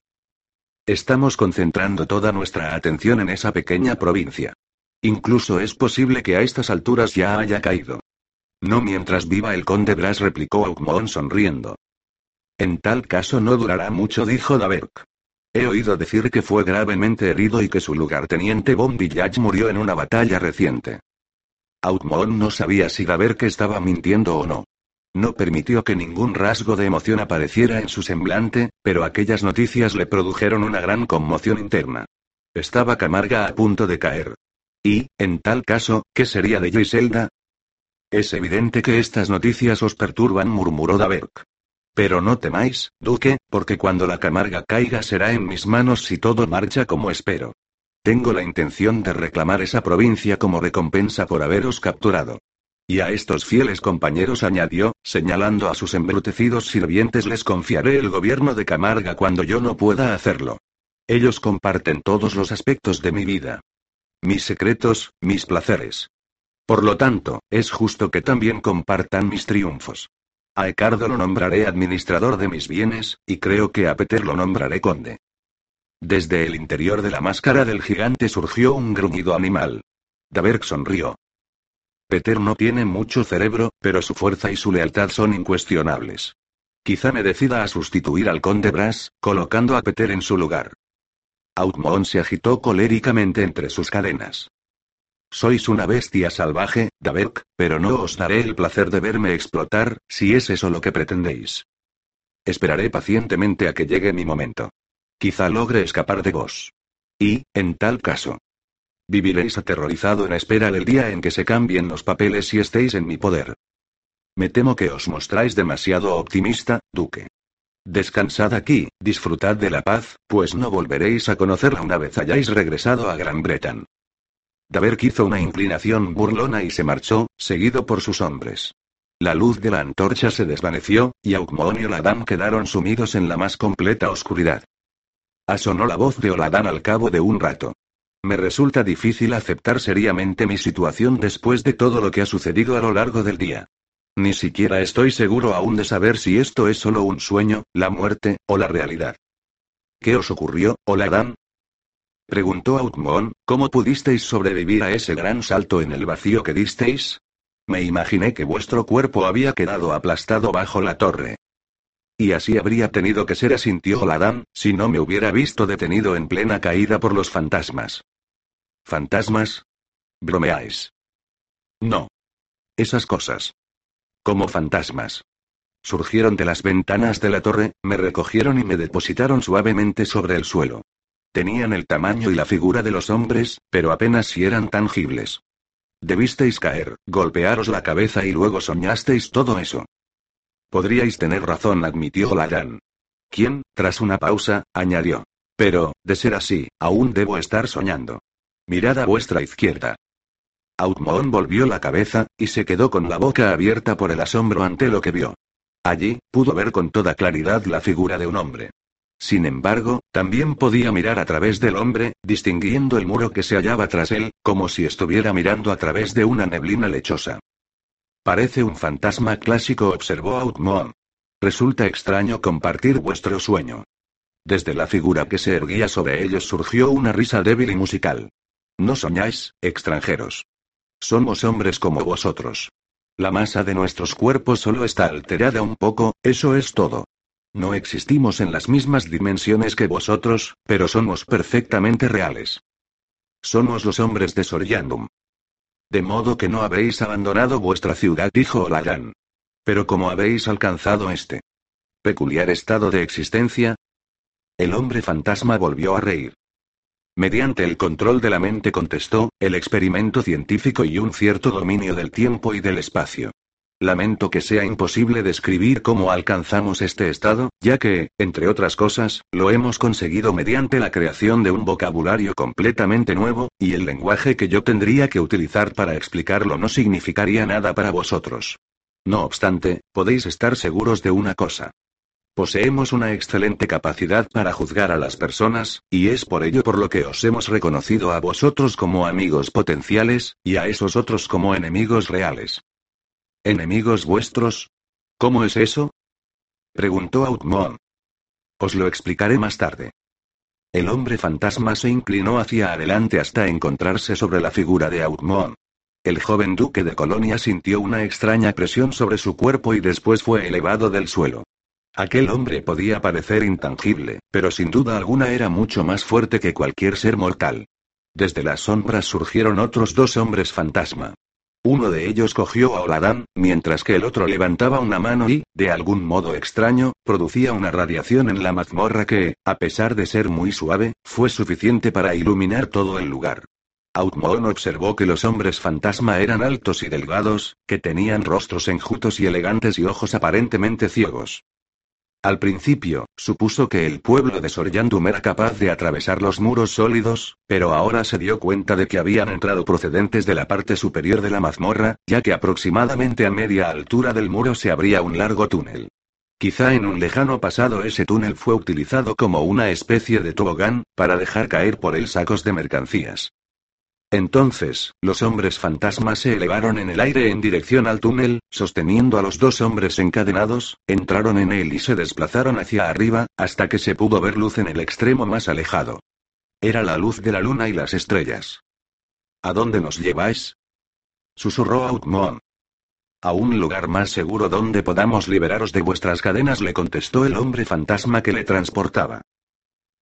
B: Estamos concentrando toda nuestra atención en esa pequeña provincia. Incluso es posible que a estas alturas ya haya caído. No mientras viva el conde Bras replicó Augmon sonriendo. En tal caso no durará mucho, dijo Daberk. He oído decir que fue gravemente herido y que su lugarteniente Bon Village murió en una batalla reciente. Outmon no sabía si Daberk estaba mintiendo o no. No permitió que ningún rasgo de emoción apareciera en su semblante, pero aquellas noticias le produjeron una gran conmoción interna. Estaba Camarga a punto de caer. Y, en tal caso, ¿qué sería de Griselda? Es evidente que estas noticias os perturban, murmuró Daberk. Pero no temáis, duque, porque cuando la Camarga caiga será en mis manos si todo marcha como espero. Tengo la intención de reclamar esa provincia como recompensa por haberos capturado. Y a estos fieles compañeros añadió, señalando a sus embrutecidos sirvientes les confiaré el gobierno de Camarga cuando yo no pueda hacerlo. Ellos comparten todos los aspectos de mi vida. Mis secretos, mis placeres. Por lo tanto, es justo que también compartan mis triunfos. A Ecardo lo nombraré administrador de mis bienes, y creo que a Peter lo nombraré conde. Desde el interior de la máscara del gigante surgió un gruñido animal. Daberk sonrió. Peter no tiene mucho cerebro, pero su fuerza y su lealtad son incuestionables. Quizá me decida a sustituir al conde Brass, colocando a Peter en su lugar. Outmon se agitó coléricamente entre sus cadenas. Sois una bestia salvaje, Daberk, pero no os daré el placer de verme explotar, si es eso lo que pretendéis. Esperaré pacientemente a que llegue mi momento. Quizá logre escapar de vos. Y, en tal caso, viviréis aterrorizado en espera del día en que se cambien los papeles y estéis en mi poder. Me temo que os mostráis demasiado optimista, duque. Descansad aquí, disfrutad de la paz, pues no volveréis a conocerla una vez hayáis regresado a Gran Bretaña. Daberk hizo una inclinación burlona y se marchó, seguido por sus hombres. La luz de la antorcha se desvaneció, y Aukmon y Oladan quedaron sumidos en la más completa oscuridad. Asonó la voz de Oladan al cabo de un rato. Me resulta difícil aceptar seriamente mi situación después de todo lo que ha sucedido a lo largo del día. Ni siquiera estoy seguro aún de saber si esto es solo un sueño, la muerte, o la realidad. ¿Qué os ocurrió, Oladan? Preguntó Outmon, ¿cómo pudisteis sobrevivir a ese gran salto en el vacío que disteis? Me imaginé que vuestro cuerpo había quedado aplastado bajo la torre. Y así habría tenido que ser, asintió Oladan, si no me hubiera visto detenido en plena caída por los fantasmas. ¿Fantasmas? ¿Bromeáis? No. Esas cosas. Como fantasmas. Surgieron de las ventanas de la torre, me recogieron y me depositaron suavemente sobre el suelo. Tenían el tamaño y la figura de los hombres, pero apenas si eran tangibles. Debisteis caer, golpearos la cabeza y luego soñasteis todo eso. Podríais tener razón, admitió Laran. ¿Quién, tras una pausa, añadió. Pero, de ser así, aún debo estar soñando. Mirad a vuestra izquierda. Outmon volvió la cabeza, y se quedó con la boca abierta por el asombro ante lo que vio. Allí, pudo ver con toda claridad la figura de un hombre. Sin embargo, también podía mirar a través del hombre, distinguiendo el muro que se hallaba tras él, como si estuviera mirando a través de una neblina lechosa. Parece un fantasma clásico, observó Outmon. Resulta extraño compartir vuestro sueño. Desde la figura que se erguía sobre ellos surgió una risa débil y musical. No soñáis, extranjeros. Somos hombres como vosotros. La masa de nuestros cuerpos solo está alterada un poco, eso es todo. No existimos en las mismas dimensiones que vosotros, pero somos perfectamente reales. Somos los hombres de Soryandum. De modo que no habéis abandonado vuestra ciudad, dijo Olaran. Pero ¿cómo habéis alcanzado este peculiar estado de existencia? El hombre fantasma volvió a reír. Mediante el control de la mente contestó, el experimento científico y un cierto dominio del tiempo y del espacio. Lamento que sea imposible describir cómo alcanzamos este estado, ya que, entre otras cosas, lo hemos conseguido mediante la creación de un vocabulario completamente nuevo, y el lenguaje que yo tendría que utilizar para explicarlo no significaría nada para vosotros. No obstante, podéis estar seguros de una cosa. Poseemos una excelente capacidad para juzgar a las personas, y es por ello por lo que os hemos reconocido a vosotros como amigos potenciales, y a esos otros como enemigos reales. ¿Enemigos vuestros? ¿Cómo es eso? preguntó Outmon. Os lo explicaré más tarde. El hombre fantasma se inclinó hacia adelante hasta encontrarse sobre la figura de Outmon. El joven duque de Colonia sintió una extraña presión sobre su cuerpo y después fue elevado del suelo. Aquel hombre podía parecer intangible, pero sin duda alguna era mucho más fuerte que cualquier ser mortal. Desde las sombras surgieron otros dos hombres fantasma. Uno de ellos cogió a Oladán, mientras que el otro levantaba una mano y, de algún modo extraño, producía una radiación en la mazmorra que, a pesar de ser muy suave, fue suficiente para iluminar todo el lugar. Outmon observó que los hombres fantasma eran altos y delgados, que tenían rostros enjutos y elegantes y ojos aparentemente ciegos. Al principio, supuso que el pueblo de Soryandum era capaz de atravesar los muros sólidos, pero ahora se dio cuenta de que habían entrado procedentes de la parte superior de la mazmorra, ya que aproximadamente a media altura del muro se abría un largo túnel. Quizá en un lejano pasado ese túnel fue utilizado como una especie de tobogán, para dejar caer por él sacos de mercancías. Entonces, los hombres fantasmas se elevaron en el aire en dirección al túnel, sosteniendo a los dos hombres encadenados, entraron en él y se desplazaron hacia arriba, hasta que se pudo ver luz en el extremo más alejado. Era la luz de la luna y las estrellas. ¿A dónde nos lleváis? Susurró Outmon. A un lugar más seguro donde podamos liberaros de vuestras cadenas, le contestó el hombre fantasma que le transportaba.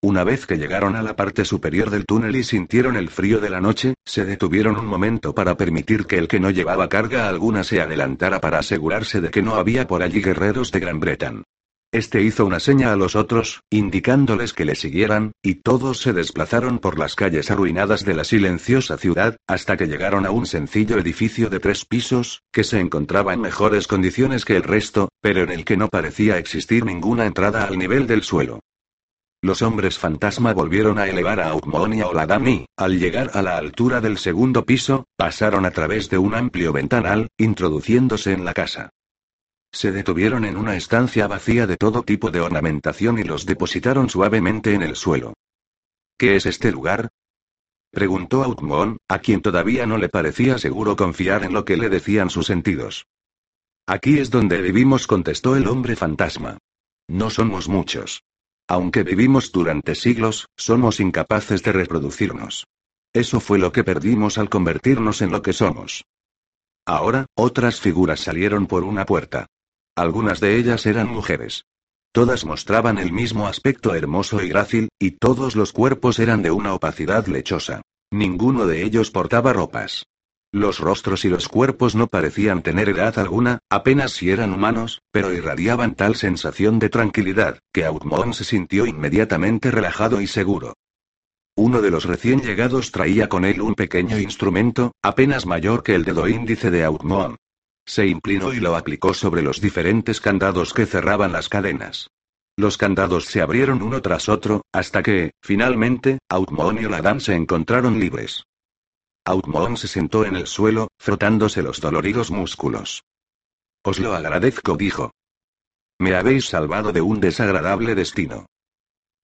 B: Una vez que llegaron a la parte superior del túnel y sintieron el frío de la noche, se detuvieron un momento para permitir que el que no llevaba carga alguna se adelantara para asegurarse de que no había por allí guerreros de Gran Bretaña. Este hizo una seña a los otros, indicándoles que le siguieran, y todos se desplazaron por las calles arruinadas de la silenciosa ciudad, hasta que llegaron a un sencillo edificio de tres pisos, que se encontraba en mejores condiciones que el resto, pero en el que no parecía existir ninguna entrada al nivel del suelo. Los hombres fantasma volvieron a elevar a Aukmon y a Oladam al llegar a la altura del segundo piso, pasaron a través de un amplio ventanal, introduciéndose en la casa. Se detuvieron en una estancia vacía de todo tipo de ornamentación y los depositaron suavemente en el suelo. ¿Qué es este lugar? preguntó Aukmon, a quien todavía no le parecía seguro confiar en lo que le decían sus sentidos. Aquí es donde vivimos, contestó el hombre fantasma. No somos muchos. Aunque vivimos durante siglos, somos incapaces de reproducirnos. Eso fue lo que perdimos al convertirnos en lo que somos. Ahora, otras figuras salieron por una puerta. Algunas de ellas eran mujeres. Todas mostraban el mismo aspecto hermoso y grácil, y todos los cuerpos eran de una opacidad lechosa. Ninguno de ellos portaba ropas. Los rostros y los cuerpos no parecían tener edad alguna, apenas si eran humanos, pero irradiaban tal sensación de tranquilidad, que Outmon se sintió inmediatamente relajado y seguro. Uno de los recién llegados traía con él un pequeño instrumento, apenas mayor que el dedo índice de Outmon. Se inclinó y lo aplicó sobre los diferentes candados que cerraban las cadenas. Los candados se abrieron uno tras otro, hasta que, finalmente, Outmon y Oladam se encontraron libres. Outmon se sentó en el suelo, frotándose los doloridos músculos. Os lo agradezco, dijo. Me habéis salvado de un desagradable destino.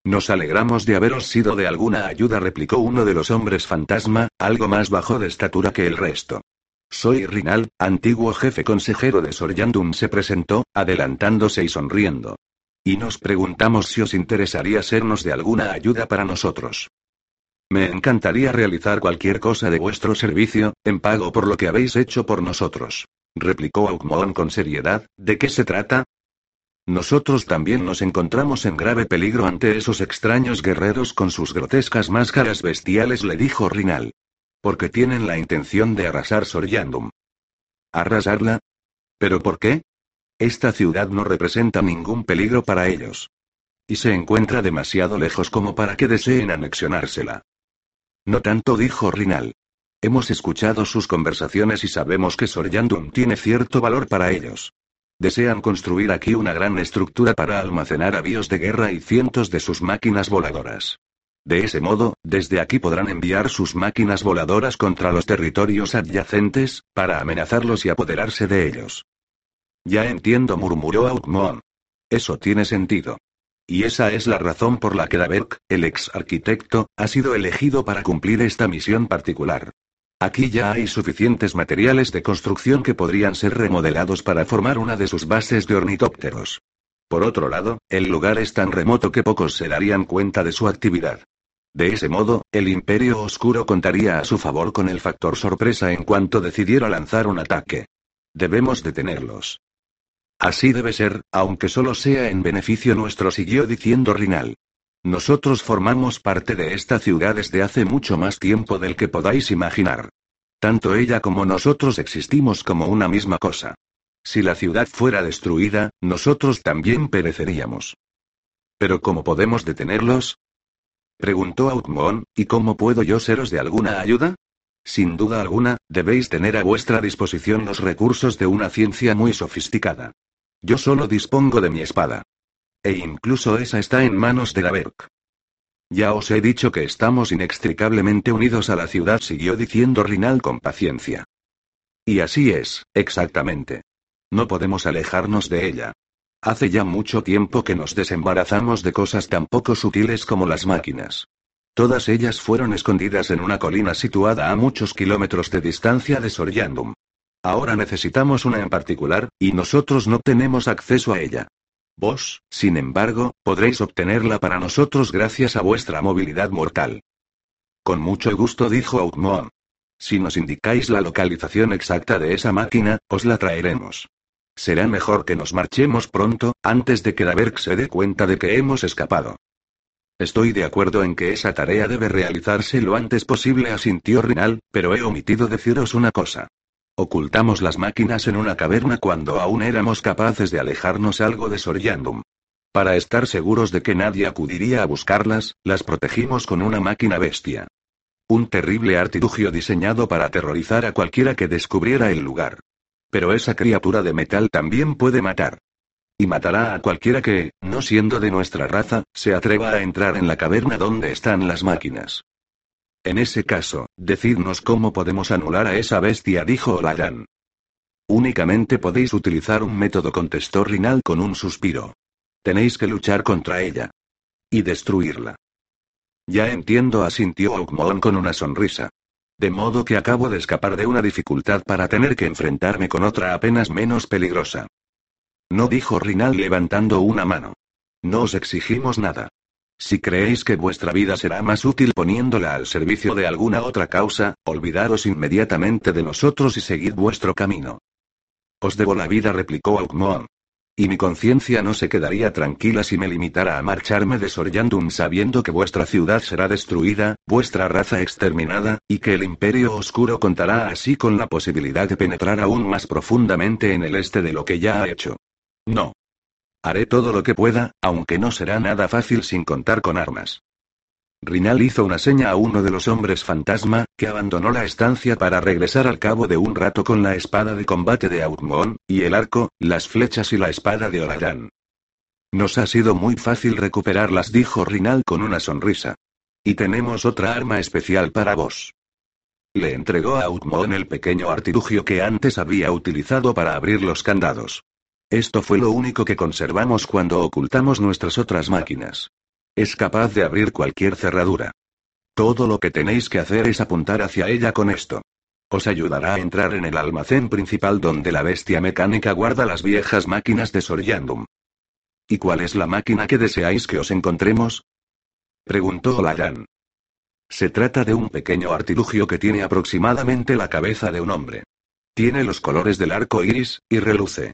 B: Nos alegramos de haberos sido de alguna ayuda, replicó uno de los hombres fantasma, algo más bajo de estatura que el resto. Soy Rinal, antiguo jefe consejero de Soryandum, se presentó, adelantándose y sonriendo. Y nos preguntamos si os interesaría sernos de alguna ayuda para nosotros. Me encantaría realizar cualquier cosa de vuestro servicio, en pago por lo que habéis hecho por nosotros. Replicó Aukmon con seriedad, ¿de qué se trata? Nosotros también nos encontramos en grave peligro ante esos extraños guerreros con sus grotescas máscaras bestiales, le dijo Rinal. Porque tienen la intención de arrasar Soryandum. ¿Arrasarla? ¿Pero por qué? Esta ciudad no representa ningún peligro para ellos. Y se encuentra demasiado lejos como para que deseen anexionársela. No tanto dijo Rinal. Hemos escuchado sus conversaciones y sabemos que Soryandum tiene cierto valor para ellos. Desean construir aquí una gran estructura para almacenar avíos de guerra y cientos de sus máquinas voladoras. De ese modo, desde aquí podrán enviar sus máquinas voladoras contra los territorios adyacentes, para amenazarlos y apoderarse de ellos. Ya entiendo, murmuró Outmon. Eso tiene sentido. Y esa es la razón por la que Daberk, el ex arquitecto, ha sido elegido para cumplir esta misión particular. Aquí ya hay suficientes materiales de construcción que podrían ser remodelados para formar una de sus bases de ornitópteros. Por otro lado, el lugar es tan remoto que pocos se darían cuenta de su actividad. De ese modo, el Imperio Oscuro contaría a su favor con el factor sorpresa en cuanto decidiera lanzar un ataque. Debemos detenerlos. Así debe ser, aunque solo sea en beneficio nuestro, siguió diciendo Rinal. Nosotros formamos parte de esta ciudad desde hace mucho más tiempo del que podáis imaginar. Tanto ella como nosotros existimos como una misma cosa. Si la ciudad fuera destruida, nosotros también pereceríamos. ¿Pero cómo podemos detenerlos? Preguntó Outmon, ¿y cómo puedo yo seros de alguna ayuda? Sin duda alguna, debéis tener a vuestra disposición los recursos de una ciencia muy sofisticada. Yo solo dispongo de mi espada. E incluso esa está en manos de Gaberk. Ya os he dicho que estamos inextricablemente unidos a la ciudad, siguió diciendo Rinal con paciencia. Y así es, exactamente. No podemos alejarnos de ella. Hace ya mucho tiempo que nos desembarazamos de cosas tan poco sutiles como las máquinas. Todas ellas fueron escondidas en una colina situada a muchos kilómetros de distancia de Soryandum. Ahora necesitamos una en particular, y nosotros no tenemos acceso a ella. Vos, sin embargo, podréis obtenerla para nosotros gracias a vuestra movilidad mortal. Con mucho gusto dijo Outmoon. Si nos indicáis la localización exacta de esa máquina, os la traeremos. Será mejor que nos marchemos pronto, antes de que Daberg se dé cuenta de que hemos escapado. Estoy de acuerdo en que esa tarea debe realizarse lo antes posible, asintió Rinal, pero he omitido deciros una cosa. Ocultamos las máquinas en una caverna cuando aún éramos capaces de alejarnos algo de Soryandum. Para estar seguros de que nadie acudiría a buscarlas, las protegimos con una máquina bestia. Un terrible artilugio diseñado para aterrorizar a cualquiera que descubriera el lugar. Pero esa criatura de metal también puede matar. Y matará a cualquiera que, no siendo de nuestra raza, se atreva a entrar en la caverna donde están las máquinas. En ese caso, decidnos cómo podemos anular a esa bestia, dijo Olayan. Únicamente podéis utilizar un método, contestó Rinal con un suspiro. Tenéis que luchar contra ella. Y destruirla. Ya entiendo, asintió Oakmon con una sonrisa. De modo que acabo de escapar de una dificultad para tener que enfrentarme con otra apenas menos peligrosa. No dijo Rinal levantando una mano. No os exigimos nada. Si creéis que vuestra vida será más útil poniéndola al servicio de alguna otra causa, olvidaros inmediatamente de nosotros y seguid vuestro camino. Os debo la vida, replicó Aukmoon. Y mi conciencia no se quedaría tranquila si me limitara a marcharme de Soryandun sabiendo que vuestra ciudad será destruida, vuestra raza exterminada, y que el Imperio Oscuro contará así con la posibilidad de penetrar aún más profundamente en el este de lo que ya ha hecho. No. Haré todo lo que pueda, aunque no será nada fácil sin contar con armas. Rinal hizo una seña a uno de los hombres fantasma, que abandonó la estancia para regresar al cabo de un rato con la espada de combate de Outmon, y el arco, las flechas y la espada de Olayan. Nos ha sido muy fácil recuperarlas, dijo Rinal con una sonrisa. Y tenemos otra arma especial para vos. Le entregó a Outmon el pequeño artilugio que antes había utilizado para abrir los candados. Esto fue lo único que conservamos cuando ocultamos nuestras otras máquinas. Es capaz de abrir cualquier cerradura. Todo lo que tenéis que hacer es apuntar hacia ella con esto. Os ayudará a entrar en el almacén principal donde la bestia mecánica guarda las viejas máquinas de Soryandum. ¿Y cuál es la máquina que deseáis que os encontremos? Preguntó Olayan. Se trata de un pequeño artilugio que tiene aproximadamente la cabeza de un hombre. Tiene los colores del arco iris, y reluce.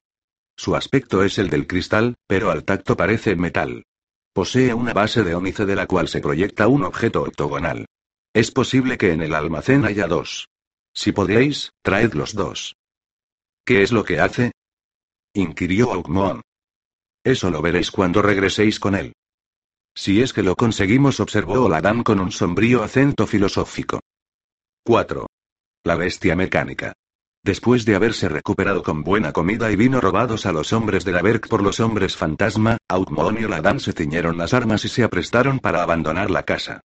B: Su aspecto es el del cristal, pero al tacto parece metal. Posee una base de ónice de la cual se proyecta un objeto octogonal. Es posible que en el almacén haya dos. Si podéis, traed los dos. ¿Qué es lo que hace? inquirió Aukmoon. Eso lo veréis cuando regreséis con él. Si es que lo conseguimos, observó Oladam con un sombrío acento filosófico. 4. La bestia mecánica. Después de haberse recuperado con buena comida y vino robados a los hombres de la Berg por los hombres fantasma, Outmon y Oladan se ciñeron las armas y se aprestaron para abandonar la casa.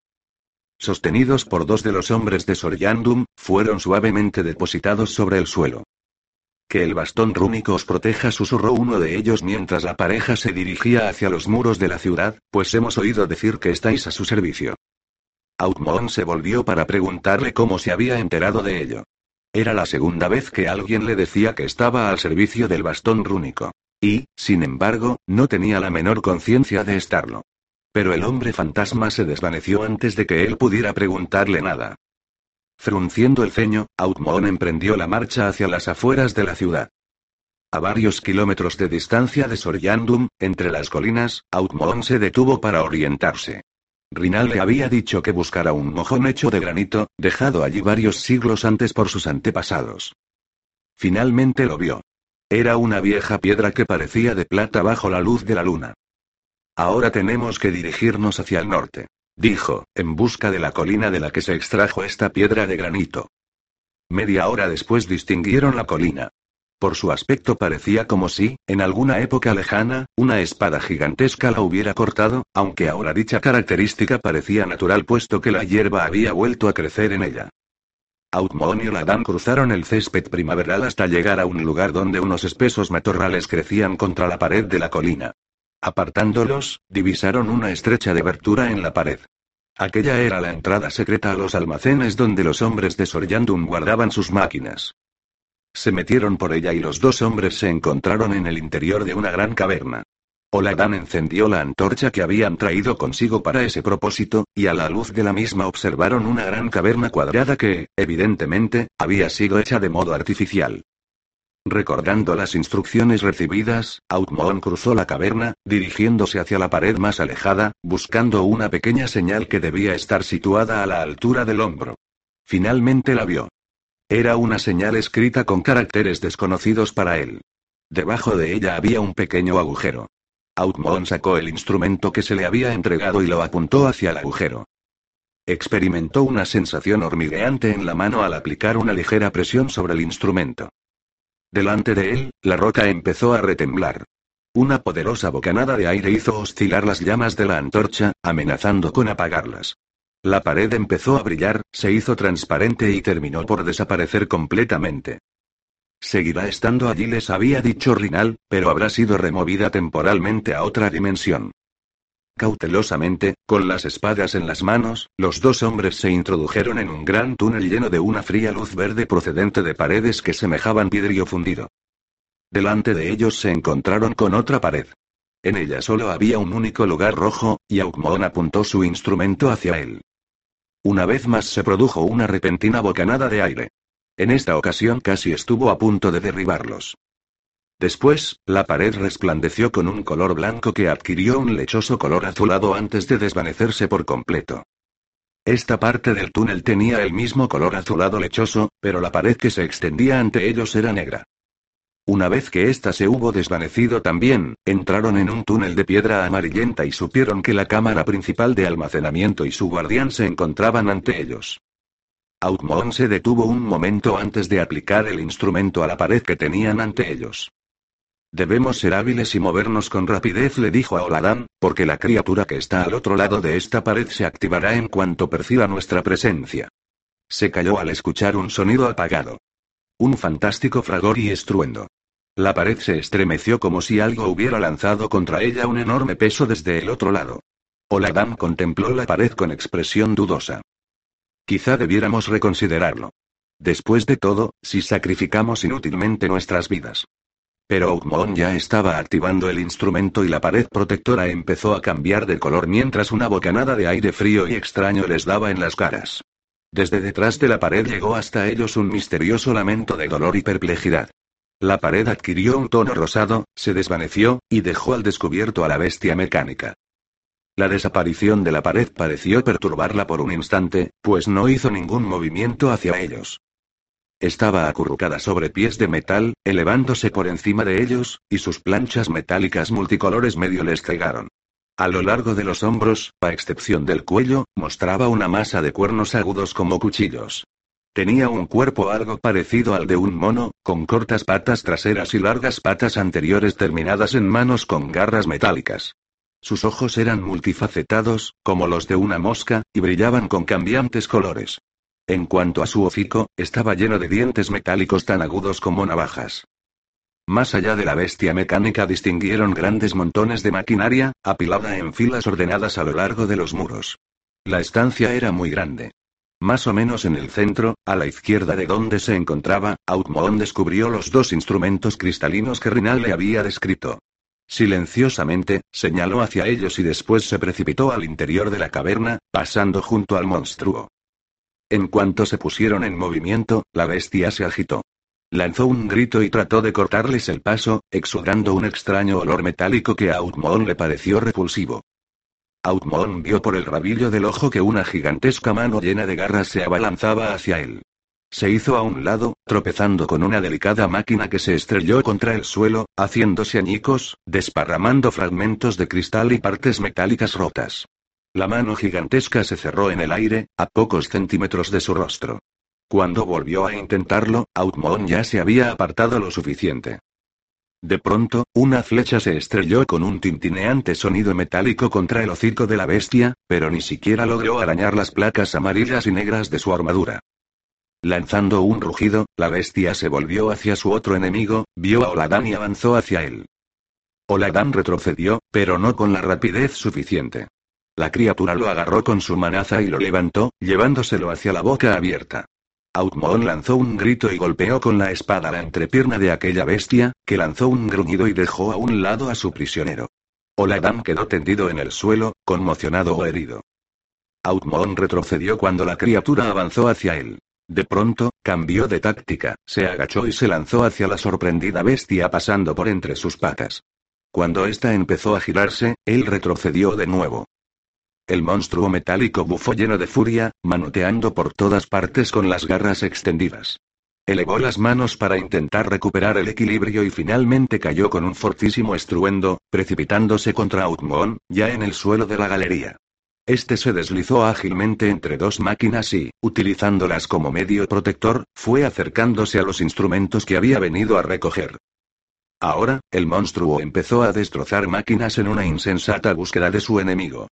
B: Sostenidos por dos de los hombres de Soryandum, fueron suavemente depositados sobre el suelo. Que el bastón rúnico os proteja, susurró uno de ellos mientras la pareja se dirigía hacia los muros de la ciudad, pues hemos oído decir que estáis a su servicio. Outmon se volvió para preguntarle cómo se había enterado de ello. Era la segunda vez que alguien le decía que estaba al servicio del bastón rúnico. Y, sin embargo, no tenía la menor conciencia de estarlo. Pero el hombre fantasma se desvaneció antes de que él pudiera preguntarle nada. Frunciendo el ceño, Outmon emprendió la marcha hacia las afueras de la ciudad. A varios kilómetros de distancia de Soryandum, entre las colinas, Outmon se detuvo para orientarse. Rinal le había dicho que buscara un mojón hecho de granito, dejado allí varios siglos antes por sus antepasados. Finalmente lo vio. Era una vieja piedra que parecía de plata bajo la luz de la luna. Ahora tenemos que dirigirnos hacia el norte, dijo, en busca de la colina de la que se extrajo esta piedra de granito. Media hora después distinguieron la colina. Por su aspecto parecía como si, en alguna época lejana, una espada gigantesca la hubiera cortado, aunque ahora dicha característica parecía natural puesto que la hierba había vuelto a crecer en ella. Outmon y Ladam cruzaron el césped primaveral hasta llegar a un lugar donde unos espesos matorrales crecían contra la pared de la colina. Apartándolos, divisaron una estrecha abertura en la pared. Aquella era la entrada secreta a los almacenes donde los hombres de Soryandun guardaban sus máquinas. Se metieron por ella y los dos hombres se encontraron en el interior de una gran caverna. Oladan encendió la antorcha que habían traído consigo para ese propósito, y a la luz de la misma observaron una gran caverna cuadrada que, evidentemente, había sido hecha de modo artificial. Recordando las instrucciones recibidas, Outmoon cruzó la caverna, dirigiéndose hacia la pared más alejada, buscando una pequeña señal que debía estar situada a la altura del hombro. Finalmente la vio. Era una señal escrita con caracteres desconocidos para él. Debajo de ella había un pequeño agujero. Outmoon sacó el instrumento que se le había entregado y lo apuntó hacia el agujero. Experimentó una sensación hormigueante en la mano al aplicar una ligera presión sobre el instrumento. Delante de él, la roca empezó a retemblar. Una poderosa bocanada de aire hizo oscilar las llamas de la antorcha, amenazando con apagarlas. La pared empezó a brillar, se hizo transparente y terminó por desaparecer completamente. Seguirá estando allí, les había dicho Rinal, pero habrá sido removida temporalmente a otra dimensión. Cautelosamente, con las espadas en las manos, los dos hombres se introdujeron en un gran túnel lleno de una fría luz verde procedente de paredes que semejaban vidrio fundido. Delante de ellos se encontraron con otra pared. En ella solo había un único lugar rojo, y Aukmon apuntó su instrumento hacia él. Una vez más se produjo una repentina bocanada de aire. En esta ocasión casi estuvo a punto de derribarlos. Después, la pared resplandeció con un color blanco que adquirió un lechoso color azulado antes de desvanecerse por completo. Esta parte del túnel tenía el mismo color azulado lechoso, pero la pared que se extendía ante ellos era negra. Una vez que ésta se hubo desvanecido también, entraron en un túnel de piedra amarillenta y supieron que la cámara principal de almacenamiento y su guardián se encontraban ante ellos. Outmon se detuvo un momento antes de aplicar el instrumento a la pared que tenían ante ellos. Debemos ser hábiles y movernos con rapidez, le dijo a Oladan, porque la criatura que está al otro lado de esta pared se activará en cuanto perciba nuestra presencia. Se calló al escuchar un sonido apagado. Un fantástico fragor y estruendo. La pared se estremeció como si algo hubiera lanzado contra ella un enorme peso desde el otro lado. Oladan contempló la pared con expresión dudosa. Quizá debiéramos reconsiderarlo. Después de todo, si sacrificamos inútilmente nuestras vidas. Pero Oudmon ya estaba activando el instrumento y la pared protectora empezó a cambiar de color mientras una bocanada de aire frío y extraño les daba en las caras. Desde detrás de la pared llegó hasta ellos un misterioso lamento de dolor y perplejidad. La pared adquirió un tono rosado, se desvaneció, y dejó al descubierto a la bestia mecánica. La desaparición de la pared pareció perturbarla por un instante, pues no hizo ningún movimiento hacia ellos. Estaba acurrucada sobre pies de metal, elevándose por encima de ellos, y sus planchas metálicas multicolores medio les cegaron. A lo largo de los hombros, a excepción del cuello, mostraba una masa de cuernos agudos como cuchillos. Tenía un cuerpo algo parecido al de un mono, con cortas patas traseras y largas patas anteriores terminadas en manos con garras metálicas. Sus ojos eran multifacetados, como los de una mosca, y brillaban con cambiantes colores. En cuanto a su hocico, estaba lleno de dientes metálicos tan agudos como navajas. Más allá de la bestia mecánica distinguieron grandes montones de maquinaria, apilada en filas ordenadas a lo largo de los muros. La estancia era muy grande. Más o menos en el centro, a la izquierda de donde se encontraba, Outmoon descubrió los dos instrumentos cristalinos que Rinal le había descrito. Silenciosamente, señaló hacia ellos y después se precipitó al interior de la caverna, pasando junto al monstruo. En cuanto se pusieron en movimiento, la bestia se agitó. Lanzó un grito y trató de cortarles el paso, exudando un extraño olor metálico que a Outmoon le pareció repulsivo. Outmoon vio por el rabillo del ojo que una gigantesca mano llena de garras se abalanzaba hacia él. Se hizo a un lado, tropezando con una delicada máquina que se estrelló contra el suelo, haciéndose añicos, desparramando fragmentos de cristal y partes metálicas rotas. La mano gigantesca se cerró en el aire, a pocos centímetros de su rostro. Cuando volvió a intentarlo, Outmon ya se había apartado lo suficiente. De pronto, una flecha se estrelló con un tintineante sonido metálico contra el hocico de la bestia, pero ni siquiera logró arañar las placas amarillas y negras de su armadura. Lanzando un rugido, la bestia se volvió hacia su otro enemigo, vio a Oladan y avanzó hacia él. Oladan retrocedió, pero no con la rapidez suficiente. La criatura lo agarró con su manaza y lo levantó, llevándoselo hacia la boca abierta. Outmon lanzó un grito y golpeó con la espada la entrepierna de aquella bestia, que lanzó un gruñido y dejó a un lado a su prisionero. Oladan quedó tendido en el suelo, conmocionado o herido. Outmon retrocedió cuando la criatura avanzó hacia él. De pronto, cambió de táctica, se agachó y se lanzó hacia la sorprendida bestia pasando por entre sus patas. Cuando ésta empezó a girarse, él retrocedió de nuevo. El monstruo metálico bufó lleno de furia, manoteando por todas partes con las garras extendidas. Elevó las manos para intentar recuperar el equilibrio y finalmente cayó con un fortísimo estruendo, precipitándose contra Outmon, ya en el suelo de la galería. Este se deslizó ágilmente entre dos máquinas y, utilizándolas como medio protector, fue acercándose a los instrumentos que había venido a recoger. Ahora, el monstruo empezó a destrozar máquinas en una insensata búsqueda de su enemigo.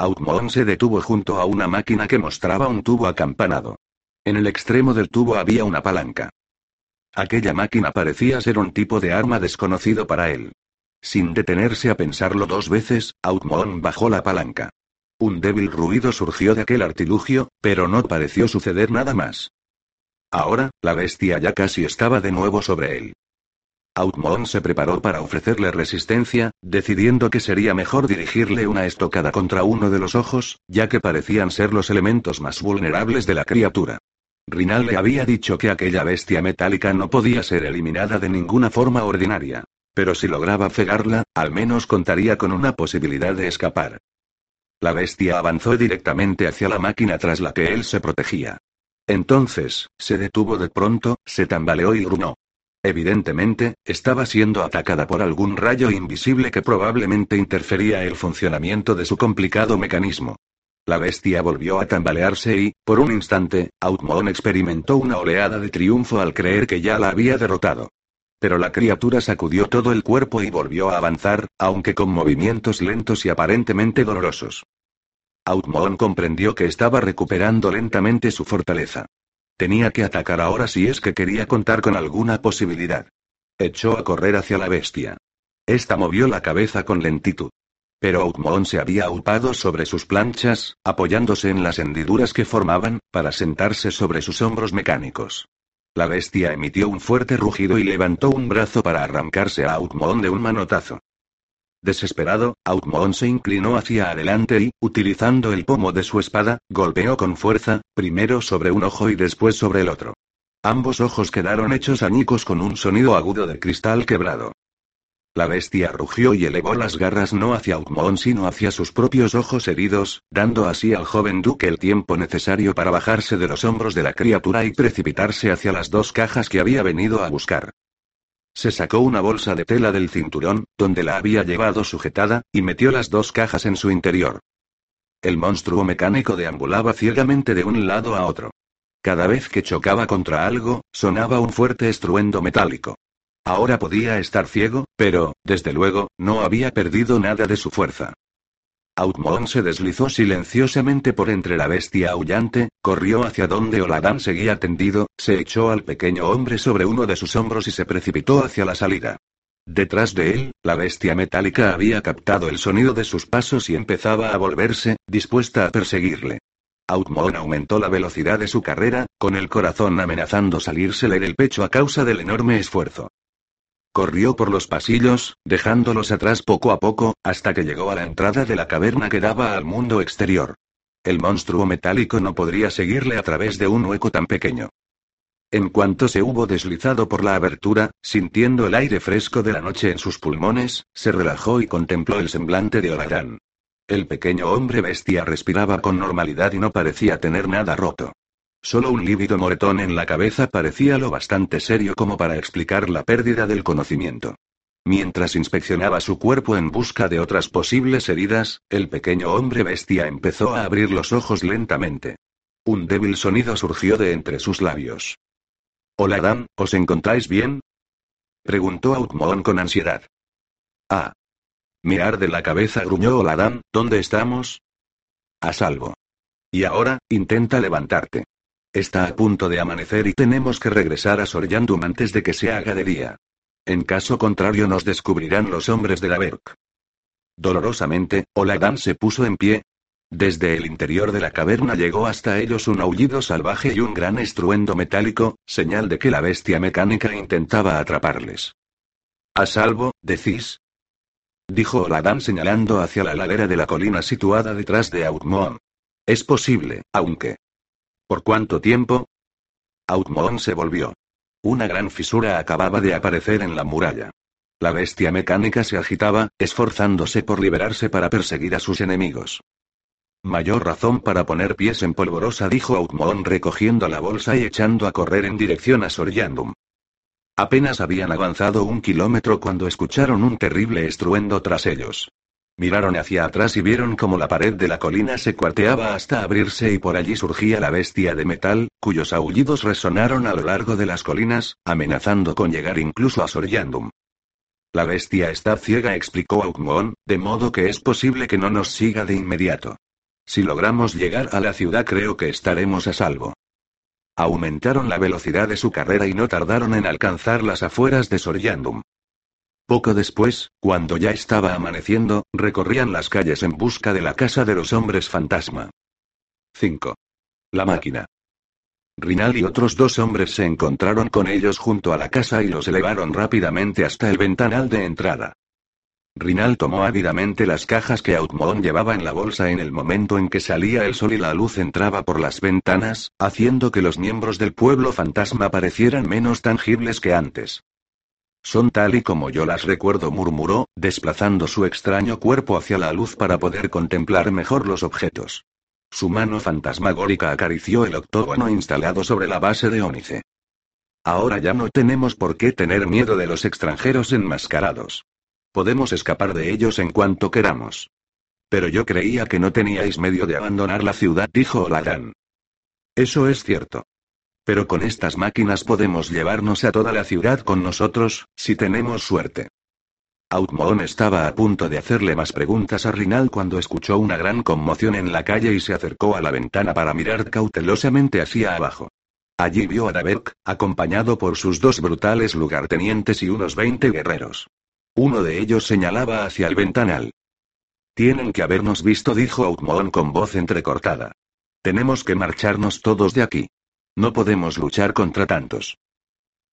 B: Outmon se detuvo junto a una máquina que mostraba un tubo acampanado. En el extremo del tubo había una palanca. Aquella máquina parecía ser un tipo de arma desconocido para él. Sin detenerse a pensarlo dos veces, Outmon bajó la palanca. Un débil ruido surgió de aquel artilugio, pero no pareció suceder nada más. Ahora, la bestia ya casi estaba de nuevo sobre él. Outmon se preparó para ofrecerle resistencia, decidiendo que sería mejor dirigirle una estocada contra uno de los ojos, ya que parecían ser los elementos más vulnerables de la criatura. Rinal le había dicho que aquella bestia metálica no podía ser eliminada de ninguna forma ordinaria. Pero si lograba cegarla, al menos contaría con una posibilidad de escapar. La bestia avanzó directamente hacia la máquina tras la que él se protegía. Entonces, se detuvo de pronto, se tambaleó y gruñó. Evidentemente, estaba siendo atacada por algún rayo invisible que probablemente interfería el funcionamiento de su complicado mecanismo. La bestia volvió a tambalearse y, por un instante, Outmon experimentó una oleada de triunfo al creer que ya la había derrotado. Pero la criatura sacudió todo el cuerpo y volvió a avanzar, aunque con movimientos lentos y aparentemente dolorosos. Outmon comprendió que estaba recuperando lentamente su fortaleza. Tenía que atacar ahora si es que quería contar con alguna posibilidad. Echó a correr hacia la bestia. Esta movió la cabeza con lentitud. Pero Outmon se había upado sobre sus planchas, apoyándose en las hendiduras que formaban, para sentarse sobre sus hombros mecánicos. La bestia emitió un fuerte rugido y levantó un brazo para arrancarse a Outmon de un manotazo. Desesperado, Outmon se inclinó hacia adelante y, utilizando el pomo de su espada, golpeó con fuerza, primero sobre un ojo y después sobre el otro. Ambos ojos quedaron hechos añicos con un sonido agudo de cristal quebrado. La bestia rugió y elevó las garras no hacia Outmon sino hacia sus propios ojos heridos, dando así al joven duque el tiempo necesario para bajarse de los hombros de la criatura y precipitarse hacia las dos cajas que había venido a buscar. Se sacó una bolsa de tela del cinturón, donde la había llevado sujetada, y metió las dos cajas en su interior. El monstruo mecánico deambulaba ciegamente de un lado a otro. Cada vez que chocaba contra algo, sonaba un fuerte estruendo metálico. Ahora podía estar ciego, pero, desde luego, no había perdido nada de su fuerza. Outmon se deslizó silenciosamente por entre la bestia aullante, corrió hacia donde Oladan seguía tendido, se echó al pequeño hombre sobre uno de sus hombros y se precipitó hacia la salida. Detrás de él, la bestia metálica había captado el sonido de sus pasos y empezaba a volverse, dispuesta a perseguirle. Outmon aumentó la velocidad de su carrera, con el corazón amenazando salírsele del pecho a causa del enorme esfuerzo. Corrió por los pasillos, dejándolos atrás poco a poco, hasta que llegó a la entrada de la caverna que daba al mundo exterior. El monstruo metálico no podría seguirle a través de un hueco tan pequeño. En cuanto se hubo deslizado por la abertura, sintiendo el aire fresco de la noche en sus pulmones, se relajó y contempló el semblante de Olarán. El pequeño hombre bestia respiraba con normalidad y no parecía tener nada roto. Solo un lívido moretón en la cabeza parecía lo bastante serio como para explicar la pérdida del conocimiento. Mientras inspeccionaba su cuerpo en busca de otras posibles heridas, el pequeño hombre bestia empezó a abrir los ojos lentamente. Un débil sonido surgió de entre sus labios. Hola Dan, ¿os encontráis bien? Preguntó Outmon con ansiedad. Ah. Mirar de la cabeza gruñó Oladan, ¿dónde estamos? A salvo. Y ahora, intenta levantarte. Está a punto de amanecer y tenemos que regresar a Soryandum antes de que se haga de día. En caso contrario nos descubrirán los hombres de la Berk. Dolorosamente, Oladan se puso en pie. Desde el interior de la caverna llegó hasta ellos un aullido salvaje y un gran estruendo metálico, señal de que la bestia mecánica intentaba atraparles. A salvo, decís. Dijo Oladán señalando hacia la ladera de la colina situada detrás de Outmoon. Es posible, aunque. ¿Por cuánto tiempo? Outmoon se volvió. Una gran fisura acababa de aparecer en la muralla. La bestia mecánica se agitaba, esforzándose por liberarse para perseguir a sus enemigos. Mayor razón para poner pies en polvorosa, dijo Outmoon recogiendo la bolsa y echando a correr en dirección a Soryandum. Apenas habían avanzado un kilómetro cuando escucharon un terrible estruendo tras ellos. Miraron hacia atrás y vieron como la pared de la colina se cuarteaba hasta abrirse y por allí surgía la bestia de metal, cuyos aullidos resonaron a lo largo de las colinas, amenazando con llegar incluso a Soryandum. La bestia está ciega, explicó Aukmon, de modo que es posible que no nos siga de inmediato. Si logramos llegar a la ciudad creo que estaremos a salvo. Aumentaron la velocidad de su carrera y no tardaron en alcanzar las afueras de Soryandum. Poco después, cuando ya estaba amaneciendo, recorrían las calles en busca de la casa de los hombres fantasma. 5. La máquina. Rinal y otros dos hombres se encontraron con ellos junto a la casa y los elevaron rápidamente hasta el ventanal de entrada. Rinal tomó ávidamente las cajas que Outmon llevaba en la bolsa en el momento en que salía el sol y la luz entraba por las ventanas, haciendo que los miembros del pueblo fantasma parecieran menos tangibles que antes. Son tal y como yo las recuerdo, murmuró, desplazando su extraño cuerpo hacia la luz para poder contemplar mejor los objetos. Su mano fantasmagórica acarició el octógono instalado sobre la base de ónice. Ahora ya no tenemos por qué tener miedo de los extranjeros enmascarados. Podemos escapar de ellos en cuanto queramos. Pero yo creía que no teníais medio de abandonar la ciudad, dijo Oladán. Eso es cierto. Pero con estas máquinas podemos llevarnos a toda la ciudad con nosotros, si tenemos suerte. Outmoon estaba a punto de hacerle más preguntas a Rinal cuando escuchó una gran conmoción en la calle y se acercó a la ventana para mirar cautelosamente hacia abajo. Allí vio a Daberk, acompañado por sus dos brutales lugartenientes y unos veinte guerreros. Uno de ellos señalaba hacia el ventanal. Tienen que habernos visto, dijo Outmoon con voz entrecortada. Tenemos que marcharnos todos de aquí. No podemos luchar contra tantos.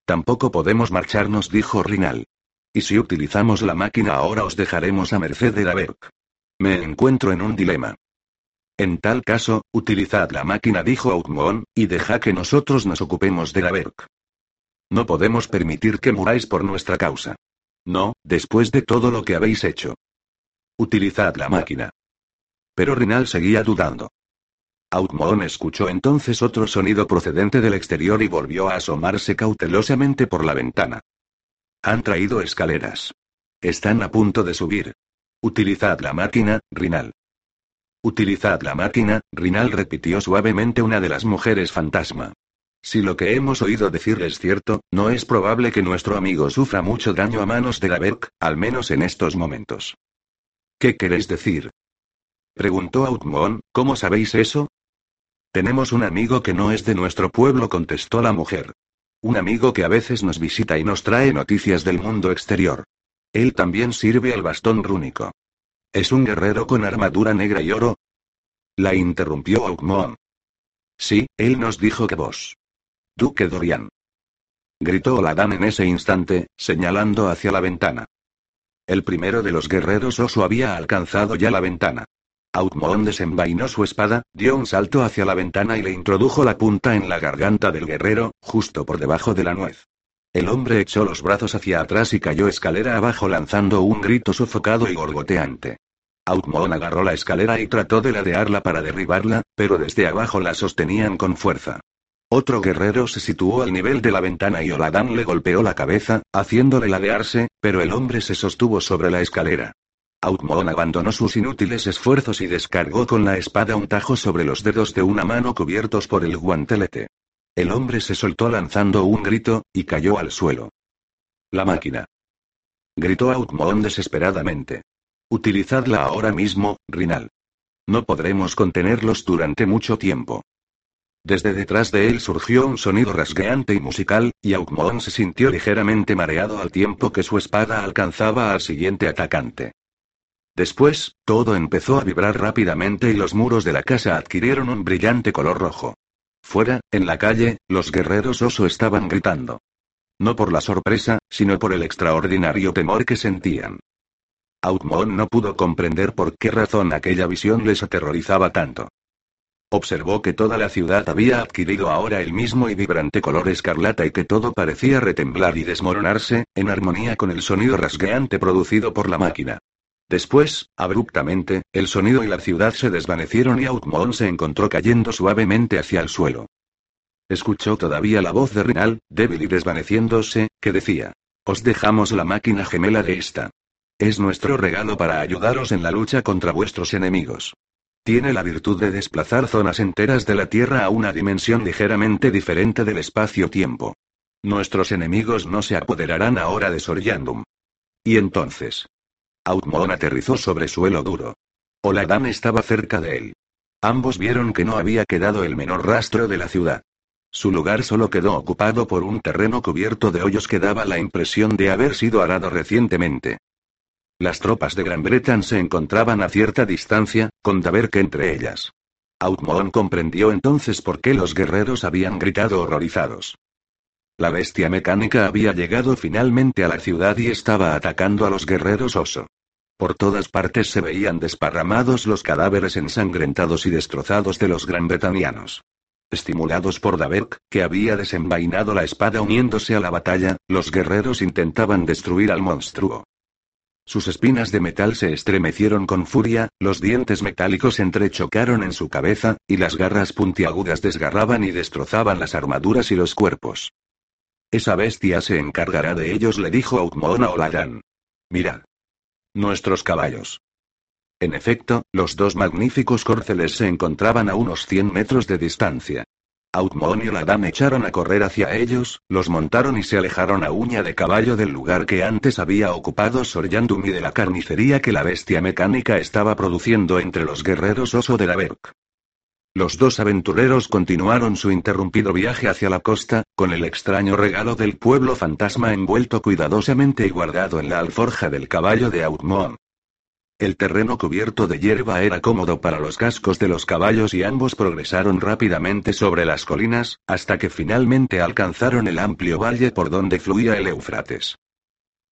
B: Tampoco podemos marcharnos, dijo Rinal. Y si utilizamos la máquina ahora os dejaremos a merced de la Berk. Me encuentro en un dilema. En tal caso, utilizad la máquina, dijo Outmon, y deja que nosotros nos ocupemos de la Berk. No podemos permitir que muráis por nuestra causa. No, después de todo lo que habéis hecho. Utilizad la máquina. Pero Rinal seguía dudando. Outmoon escuchó entonces otro sonido procedente del exterior y volvió a asomarse cautelosamente por la ventana. Han traído escaleras. Están a punto de subir. Utilizad la máquina, Rinal. Utilizad la máquina, Rinal repitió suavemente una de las mujeres fantasma. Si lo que hemos oído decir es cierto, no es probable que nuestro amigo sufra mucho daño a manos de la Berk, al menos en estos momentos. ¿Qué queréis decir? Preguntó Outmon, ¿cómo sabéis eso? Tenemos un amigo que no es de nuestro pueblo, contestó la mujer. Un amigo que a veces nos visita y nos trae noticias del mundo exterior. Él también sirve al bastón rúnico. ¿Es un guerrero con armadura negra y oro? La interrumpió Aukmoon. Sí, él nos dijo que vos. Duque Dorian. Gritó Oladan en ese instante, señalando hacia la ventana. El primero de los guerreros oso había alcanzado ya la ventana. Outmoon desenvainó su espada, dio un salto hacia la ventana y le introdujo la punta en la garganta del guerrero, justo por debajo de la nuez. El hombre echó los brazos hacia atrás y cayó escalera abajo lanzando un grito sofocado y gorgoteante. Outmoon agarró la escalera y trató de ladearla para derribarla, pero desde abajo la sostenían con fuerza. Otro guerrero se situó al nivel de la ventana y Oladan le golpeó la cabeza, haciéndole ladearse, pero el hombre se sostuvo sobre la escalera. Outmoon abandonó sus inútiles esfuerzos y descargó con la espada un tajo sobre los dedos de una mano cubiertos por el guantelete. El hombre se soltó lanzando un grito, y cayó al suelo. La máquina. Gritó Outmoon desesperadamente. Utilizadla ahora mismo, Rinal. No podremos contenerlos durante mucho tiempo. Desde detrás de él surgió un sonido rasgueante y musical, y Aukmoon se sintió ligeramente mareado al tiempo que su espada alcanzaba al siguiente atacante. Después, todo empezó a vibrar rápidamente y los muros de la casa adquirieron un brillante color rojo. Fuera, en la calle, los guerreros oso estaban gritando. No por la sorpresa, sino por el extraordinario temor que sentían. Outmon no pudo comprender por qué razón aquella visión les aterrorizaba tanto. Observó que toda la ciudad había adquirido ahora el mismo y vibrante color escarlata y que todo parecía retemblar y desmoronarse, en armonía con el sonido rasgueante producido por la máquina. Después, abruptamente, el sonido y la ciudad se desvanecieron y Outmon se encontró cayendo suavemente hacia el suelo. Escuchó todavía la voz de Rinal, débil y desvaneciéndose, que decía: Os dejamos la máquina gemela de esta. Es nuestro regalo para ayudaros en la lucha contra vuestros enemigos. Tiene la virtud de desplazar zonas enteras de la Tierra a una dimensión ligeramente diferente del espacio-tiempo. Nuestros enemigos no se apoderarán ahora de Soryandum. Y entonces. Outmon aterrizó sobre suelo duro. Oladan estaba cerca de él. Ambos vieron que no había quedado el menor rastro de la ciudad. Su lugar solo quedó ocupado por un terreno cubierto de hoyos que daba la impresión de haber sido arado recientemente. Las tropas de Gran Bretaña se encontraban a cierta distancia, con Daberk entre ellas. Outmon comprendió entonces por qué los guerreros habían gritado horrorizados. La bestia mecánica había llegado finalmente a la ciudad y estaba atacando a los guerreros oso. Por todas partes se veían desparramados los cadáveres ensangrentados y destrozados de los gran bretanianos. Estimulados por Daberk, que había desenvainado la espada uniéndose a la batalla, los guerreros intentaban destruir al monstruo. Sus espinas de metal se estremecieron con furia, los dientes metálicos entrechocaron en su cabeza, y las garras puntiagudas desgarraban y destrozaban las armaduras y los cuerpos. Esa bestia se encargará de ellos, le dijo Outmon a Oladan. Mirad. Nuestros caballos. En efecto, los dos magníficos córceles se encontraban a unos 100 metros de distancia. Outmon y Ladam echaron a correr hacia ellos, los montaron y se alejaron a uña de caballo del lugar que antes había ocupado Soryandum y de la carnicería que la bestia mecánica estaba produciendo entre los guerreros oso de la Berk. Los dos aventureros continuaron su interrumpido viaje hacia la costa, con el extraño regalo del pueblo fantasma envuelto cuidadosamente y guardado en la alforja del caballo de Outmon. El terreno cubierto de hierba era cómodo para los cascos de los caballos y ambos progresaron rápidamente sobre las colinas, hasta que finalmente alcanzaron el amplio valle por donde fluía el Eufrates.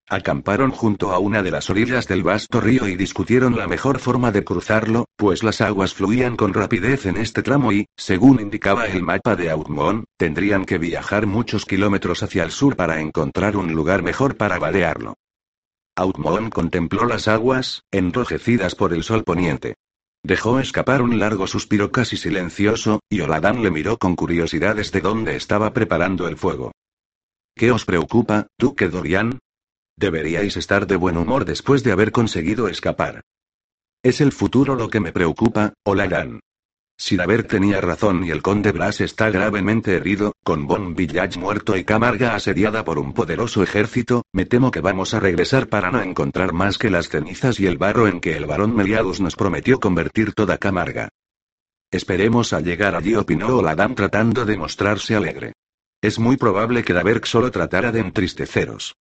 B: Acamparon junto a una de las orillas del vasto río y discutieron la mejor forma de cruzarlo, pues las aguas fluían con rapidez en este tramo y, según indicaba el mapa de Outmont, tendrían que viajar muchos kilómetros hacia el sur para encontrar un lugar mejor para vadearlo. Outmon contempló las aguas, enrojecidas por el sol poniente. Dejó escapar un largo suspiro casi silencioso, y Oladan le miró con curiosidad desde donde estaba preparando el fuego. ¿Qué os preocupa, duque Dorian? Deberíais estar de buen humor después de haber conseguido escapar. Es el futuro lo que me preocupa, Oladan. Si Daber tenía razón y el conde Blas está gravemente herido, con Bon Village muerto y Camarga asediada por un poderoso ejército, me temo que vamos a regresar para no encontrar más que las cenizas y el barro en que el barón Meliadus nos prometió convertir toda Camarga. Esperemos a llegar allí, opinó Oladam tratando de mostrarse alegre. Es muy probable que Daberg solo tratara de entristeceros.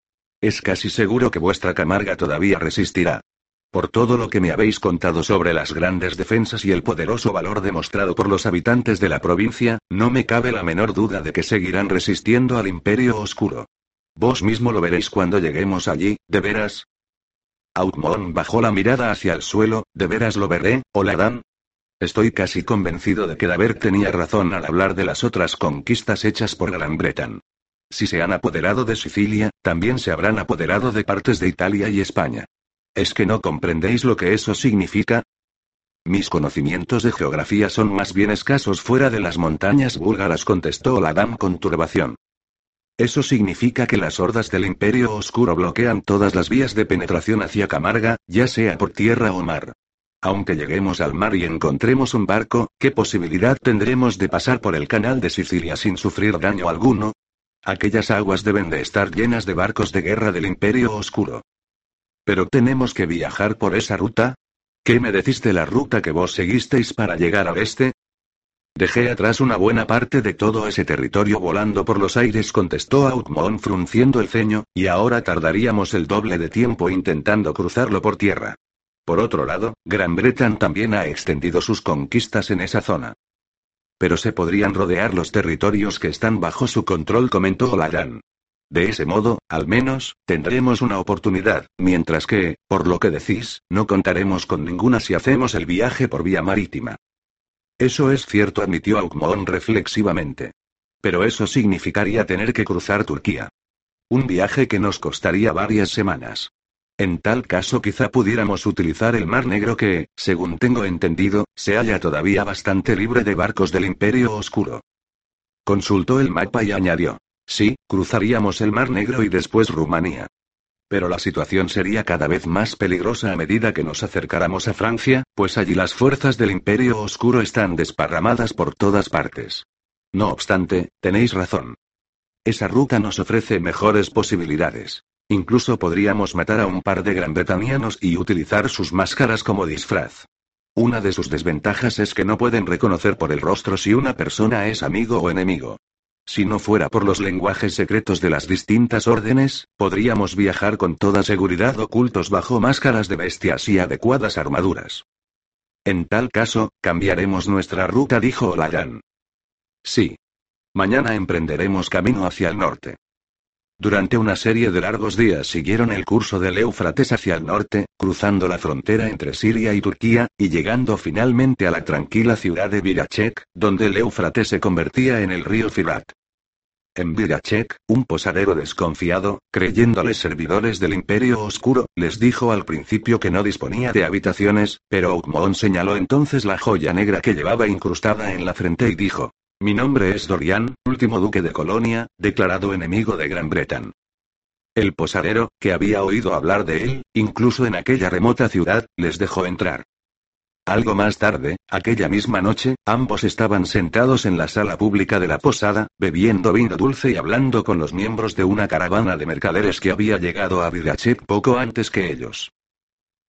B: Es casi seguro que vuestra Camarga todavía resistirá. Por todo lo que me habéis contado sobre las grandes defensas y el poderoso valor demostrado por los habitantes de la provincia, no me cabe la menor duda de que seguirán resistiendo al Imperio Oscuro. Vos mismo lo veréis cuando lleguemos allí, ¿de veras? Outmon bajó la mirada hacia el suelo, ¿de veras lo veré, Oladan? Estoy casi convencido de que Daber tenía razón al hablar de las otras conquistas hechas por Gran Bretaña. Si se han apoderado de Sicilia, también se habrán apoderado de partes de Italia y España. ¿Es que no comprendéis lo que eso significa? Mis conocimientos de geografía son más bien escasos fuera de las montañas búlgaras, contestó Oladam con turbación. Eso significa que las hordas del Imperio Oscuro bloquean todas las vías de penetración hacia Camarga, ya sea por tierra o mar. Aunque lleguemos al mar y encontremos un barco, ¿qué posibilidad tendremos de pasar por el canal de Sicilia sin sufrir daño alguno? Aquellas aguas deben de estar llenas de barcos de guerra del Imperio Oscuro. ¿Pero tenemos que viajar por esa ruta? ¿Qué me decís de la ruta que vos seguisteis para llegar al este? Dejé atrás una buena parte de todo ese territorio volando por los aires, contestó Outmon frunciendo el ceño, y ahora tardaríamos el doble de tiempo intentando cruzarlo por tierra. Por otro lado, Gran Bretaña también ha extendido sus conquistas en esa zona. Pero se podrían rodear los territorios que están bajo su control, comentó Olayan. De ese modo, al menos, tendremos una oportunidad, mientras que, por lo que decís, no contaremos con ninguna si hacemos el viaje por vía marítima. Eso es cierto, admitió Aukmoon reflexivamente. Pero eso significaría tener que cruzar Turquía. Un viaje que nos costaría varias semanas. En tal caso quizá pudiéramos utilizar el Mar Negro que, según tengo entendido, se halla todavía bastante libre de barcos del Imperio Oscuro. Consultó el mapa y añadió. Sí, cruzaríamos el Mar Negro y después Rumanía. Pero la situación sería cada vez más peligrosa a medida que nos acercáramos a Francia, pues allí las fuerzas del Imperio Oscuro están desparramadas por todas partes. No obstante, tenéis razón. Esa ruta nos ofrece mejores posibilidades. Incluso podríamos matar a un par de granbretanianos y utilizar sus máscaras como disfraz. Una de sus desventajas es que no pueden reconocer por el rostro si una persona es amigo o enemigo. Si no fuera por los lenguajes secretos de las distintas órdenes, podríamos viajar con toda seguridad ocultos bajo máscaras de bestias y adecuadas armaduras. En tal caso, cambiaremos nuestra ruta, dijo Olayan. Sí. Mañana emprenderemos camino hacia el norte. Durante una serie de largos días siguieron el curso del Éufrates hacia el norte, cruzando la frontera entre Siria y Turquía, y llegando finalmente a la tranquila ciudad de Virachek, donde el Éufrates se convertía en el río Firat. En Virachek, un posadero desconfiado, creyéndoles servidores del Imperio Oscuro, les dijo al principio que no disponía de habitaciones, pero Outmoon señaló entonces la joya negra que llevaba incrustada en la frente y dijo, mi nombre es Dorian, último duque de Colonia, declarado enemigo de Gran Bretaña. El posadero, que había oído hablar de él, incluso en aquella remota ciudad, les dejó entrar. Algo más tarde, aquella misma noche, ambos estaban sentados en la sala pública de la posada, bebiendo vino dulce y hablando con los miembros de una caravana de mercaderes que había llegado a Vidachet poco antes que ellos.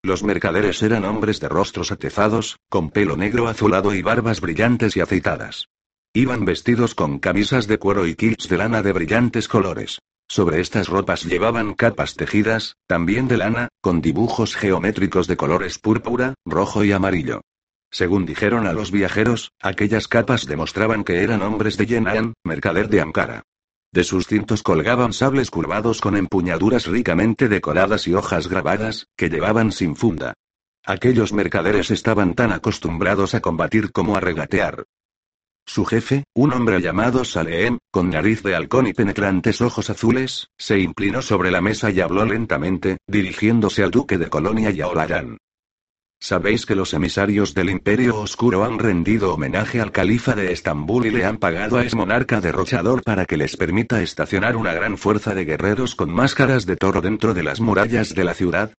B: Los mercaderes eran hombres de rostros atezados, con pelo negro azulado y barbas brillantes y aceitadas. Iban vestidos con camisas de cuero y kilts de lana de brillantes colores. Sobre estas ropas llevaban capas tejidas, también de lana, con dibujos geométricos de colores púrpura, rojo y amarillo. Según dijeron a los viajeros, aquellas capas demostraban que eran hombres de Yenan, mercader de Ankara. De sus cintos colgaban sables curvados con empuñaduras ricamente decoradas y hojas grabadas, que llevaban sin funda. Aquellos mercaderes estaban tan acostumbrados a combatir como a regatear. Su jefe, un hombre llamado Saleem, con nariz de halcón y penetrantes ojos azules, se inclinó sobre la mesa y habló lentamente, dirigiéndose al duque de Colonia y a Olarán. Sabéis que los emisarios del Imperio Oscuro han rendido homenaje al califa de Estambul y le han pagado a ese monarca derrochador para que les permita estacionar una gran fuerza de guerreros con máscaras de toro dentro de las murallas de la ciudad.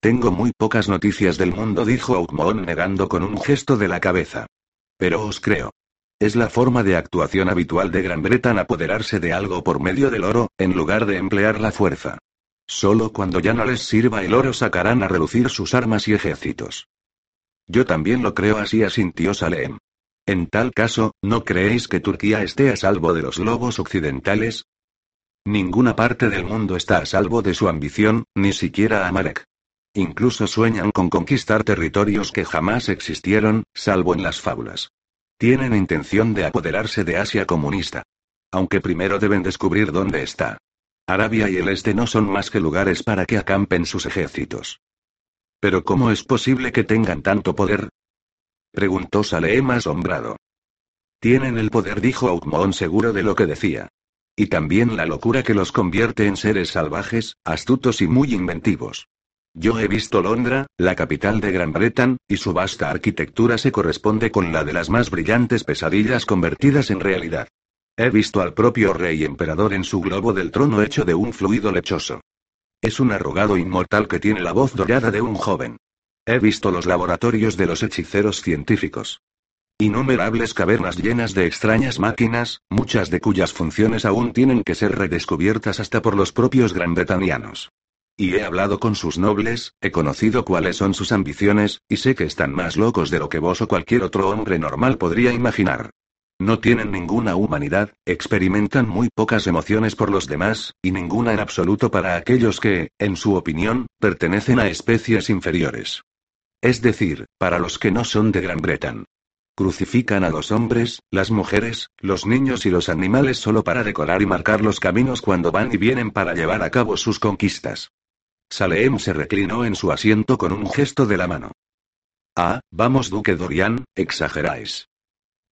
B: Tengo muy pocas noticias del mundo, dijo Outmon negando con un gesto de la cabeza. Pero os creo. Es la forma de actuación habitual de Gran Bretaña apoderarse de algo por medio del oro, en lugar de emplear la fuerza. Solo cuando ya no les sirva el oro sacarán a relucir sus armas y ejércitos. Yo también lo creo así, asintió Salem. En tal caso, ¿no creéis que Turquía esté a salvo de los lobos occidentales? Ninguna parte del mundo está a salvo de su ambición, ni siquiera Amalek. Incluso sueñan con conquistar territorios que jamás existieron, salvo en las fábulas. Tienen intención de apoderarse de Asia comunista. Aunque primero deben descubrir dónde está. Arabia y el este no son más que lugares para que acampen sus ejércitos. Pero ¿cómo es posible que tengan tanto poder? Preguntó Saleem asombrado. Tienen el poder, dijo Outmon seguro de lo que decía. Y también la locura que los convierte en seres salvajes, astutos y muy inventivos. Yo he visto Londra, la capital de Gran Bretaña, y su vasta arquitectura se corresponde con la de las más brillantes pesadillas convertidas en realidad. He visto al propio rey emperador en su globo del trono hecho de un fluido lechoso. Es un arrogado inmortal que tiene la voz dorada de un joven. He visto los laboratorios de los hechiceros científicos. Innumerables cavernas llenas de extrañas máquinas, muchas de cuyas funciones aún tienen que ser redescubiertas hasta por los propios granbretanianos. Y he hablado con sus nobles, he conocido cuáles son sus ambiciones, y sé que están más locos de lo que vos o cualquier otro hombre normal podría imaginar. No tienen ninguna humanidad, experimentan muy pocas emociones por los demás, y ninguna en absoluto para aquellos que, en su opinión, pertenecen a especies inferiores. es decir, para los que no son de Gran Bretaña. Crucifican a los hombres, las mujeres, los niños y los animales solo para decorar y marcar los caminos cuando van y vienen para llevar a cabo sus conquistas. Saleem se reclinó en su asiento con un gesto de la mano. Ah, vamos, Duque Dorian, exageráis.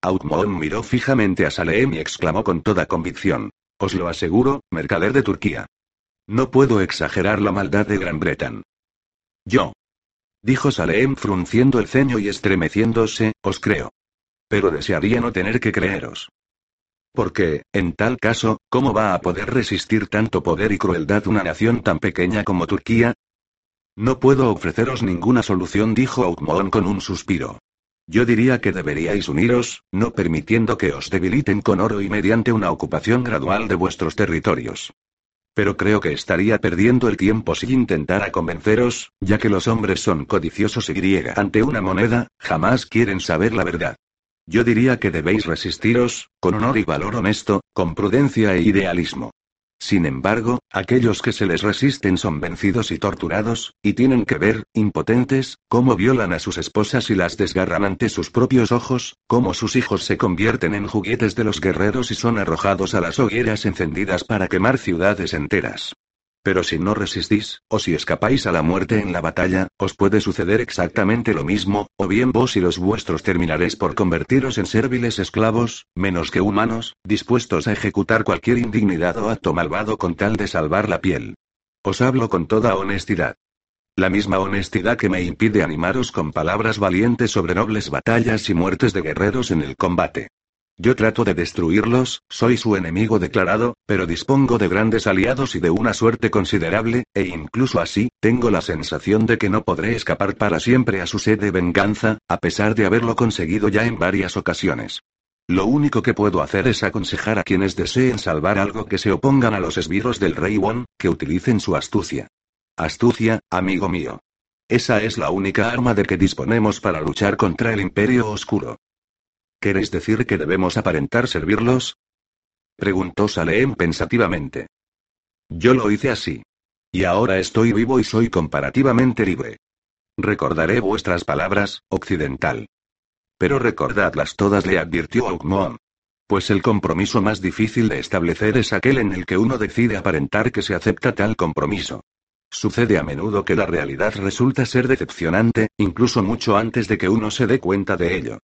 B: Outmon miró fijamente a Saleem y exclamó con toda convicción. Os lo aseguro, mercader de Turquía. No puedo exagerar la maldad de Gran Bretaña. Yo. Dijo Saleem frunciendo el ceño y estremeciéndose, os creo. Pero desearía no tener que creeros. Porque, en tal caso, ¿cómo va a poder resistir tanto poder y crueldad una nación tan pequeña como Turquía? No puedo ofreceros ninguna solución, dijo Outmon con un suspiro. Yo diría que deberíais uniros, no permitiendo que os debiliten con oro y mediante una ocupación gradual de vuestros territorios. Pero creo que estaría perdiendo el tiempo si intentara convenceros, ya que los hombres son codiciosos y griega. Ante una moneda, jamás quieren saber la verdad. Yo diría que debéis resistiros, con honor y valor honesto, con prudencia e idealismo. Sin embargo, aquellos que se les resisten son vencidos y torturados, y tienen que ver, impotentes, cómo violan a sus esposas y las desgarran ante sus propios ojos, cómo sus hijos se convierten en juguetes de los guerreros y son arrojados a las hogueras encendidas para quemar ciudades enteras. Pero si no resistís, o si escapáis a la muerte en la batalla, os puede suceder exactamente lo mismo, o bien vos y los vuestros terminaréis por convertiros en serviles esclavos, menos que humanos, dispuestos a ejecutar cualquier indignidad o acto malvado con tal de salvar la piel. Os hablo con toda honestidad. La misma honestidad que me impide animaros con palabras valientes sobre nobles batallas y muertes de guerreros en el combate. Yo trato de destruirlos, soy su enemigo declarado, pero dispongo de grandes aliados y de una suerte considerable, e incluso así, tengo la sensación de que no podré escapar para siempre a su sed de venganza, a pesar de haberlo conseguido ya en varias ocasiones. Lo único que puedo hacer es aconsejar a quienes deseen salvar algo que se opongan a los esbirros del rey Won, que utilicen su astucia. Astucia, amigo mío. Esa es la única arma de que disponemos para luchar contra el imperio oscuro. ¿Queréis decir que debemos aparentar servirlos? Preguntó Saleem pensativamente. Yo lo hice así. Y ahora estoy vivo y soy comparativamente libre. Recordaré vuestras palabras, occidental. Pero recordadlas todas, le advirtió Aukmoon. Pues el compromiso más difícil de establecer es aquel en el que uno decide aparentar que se acepta tal compromiso. Sucede a menudo que la realidad resulta ser decepcionante, incluso mucho antes de que uno se dé cuenta de ello.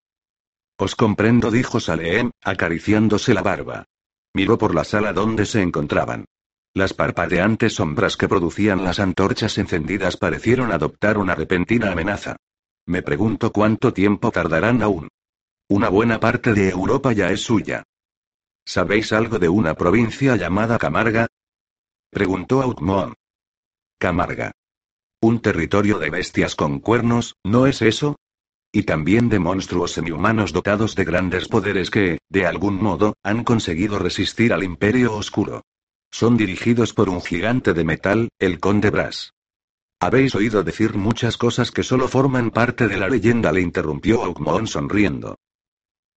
B: Os comprendo, dijo Saleem, acariciándose la barba. Miró por la sala donde se encontraban. Las parpadeantes sombras que producían las antorchas encendidas parecieron adoptar una repentina amenaza. Me pregunto cuánto tiempo tardarán aún. Una buena parte de Europa ya es suya. ¿Sabéis algo de una provincia llamada Camarga? Preguntó Outmon. Camarga. Un territorio de bestias con cuernos, ¿no es eso? Y también de monstruos semihumanos dotados de grandes poderes que, de algún modo, han conseguido resistir al Imperio Oscuro. Son dirigidos por un gigante de metal, el Conde Brass. Habéis oído decir muchas cosas que solo forman parte de la leyenda, le interrumpió Aukmon sonriendo.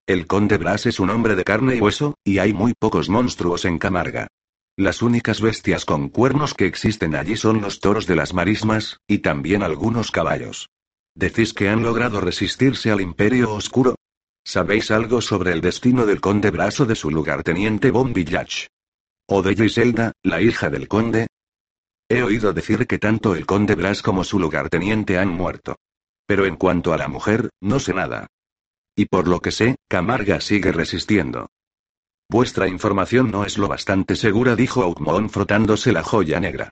B: El Conde Brass es un hombre de carne y hueso, y hay muy pocos monstruos en Camarga. Las únicas bestias con cuernos que existen allí son los toros de las marismas, y también algunos caballos. ¿Decís que han logrado resistirse al Imperio Oscuro? ¿Sabéis algo sobre el destino del conde Braso de su lugarteniente Bon Village? ¿O de Giselda, la hija del conde? He oído decir que tanto el conde Bras como su lugarteniente han muerto. Pero en cuanto a la mujer, no sé nada. Y por lo que sé, Camarga sigue resistiendo. Vuestra información no es lo bastante segura, dijo Outmon frotándose la joya negra.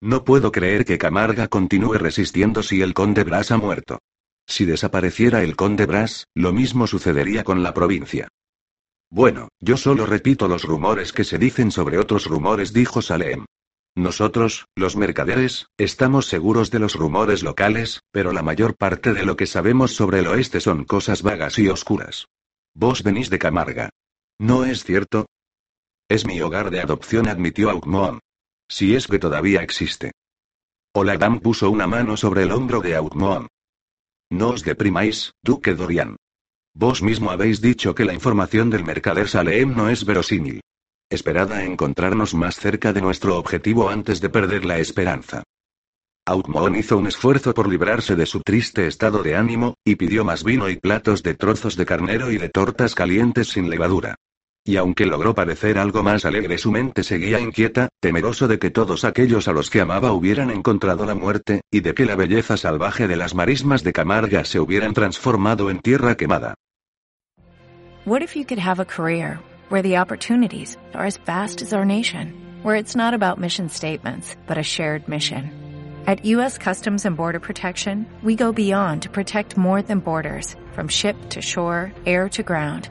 B: No puedo creer que Camarga continúe resistiendo si el conde Bras ha muerto. Si desapareciera el conde Bras, lo mismo sucedería con la provincia. Bueno, yo solo repito los rumores que se dicen sobre otros rumores, dijo Salem. Nosotros, los mercaderes, estamos seguros de los rumores locales, pero la mayor parte de lo que sabemos sobre el oeste son cosas vagas y oscuras. Vos venís de Camarga. ¿No es cierto? Es mi hogar de adopción, admitió Aukmoon. Si es que todavía existe. Oladam puso una mano sobre el hombro de Outmoon. No os deprimáis, Duque Dorian. Vos mismo habéis dicho que la información del mercader Saleem no es verosímil. Esperad a encontrarnos más cerca de nuestro objetivo antes de perder la esperanza. Outmon hizo un esfuerzo por librarse de su triste estado de ánimo, y pidió más vino y platos de trozos de carnero y de tortas calientes sin levadura. Y aunque logró parecer algo más alegre, su mente seguía inquieta, temeroso de que todos aquellos a los que amaba hubieran encontrado la muerte, y de que la belleza salvaje de las marismas de Camarga se hubieran transformado en tierra quemada.
C: What if you could have a career where the opportunities are as vast as our nation, where it's not about mission statements, but a shared mission? At U.S. Customs and Border Protection, we go beyond to protect more than borders, from ship to shore, air to ground,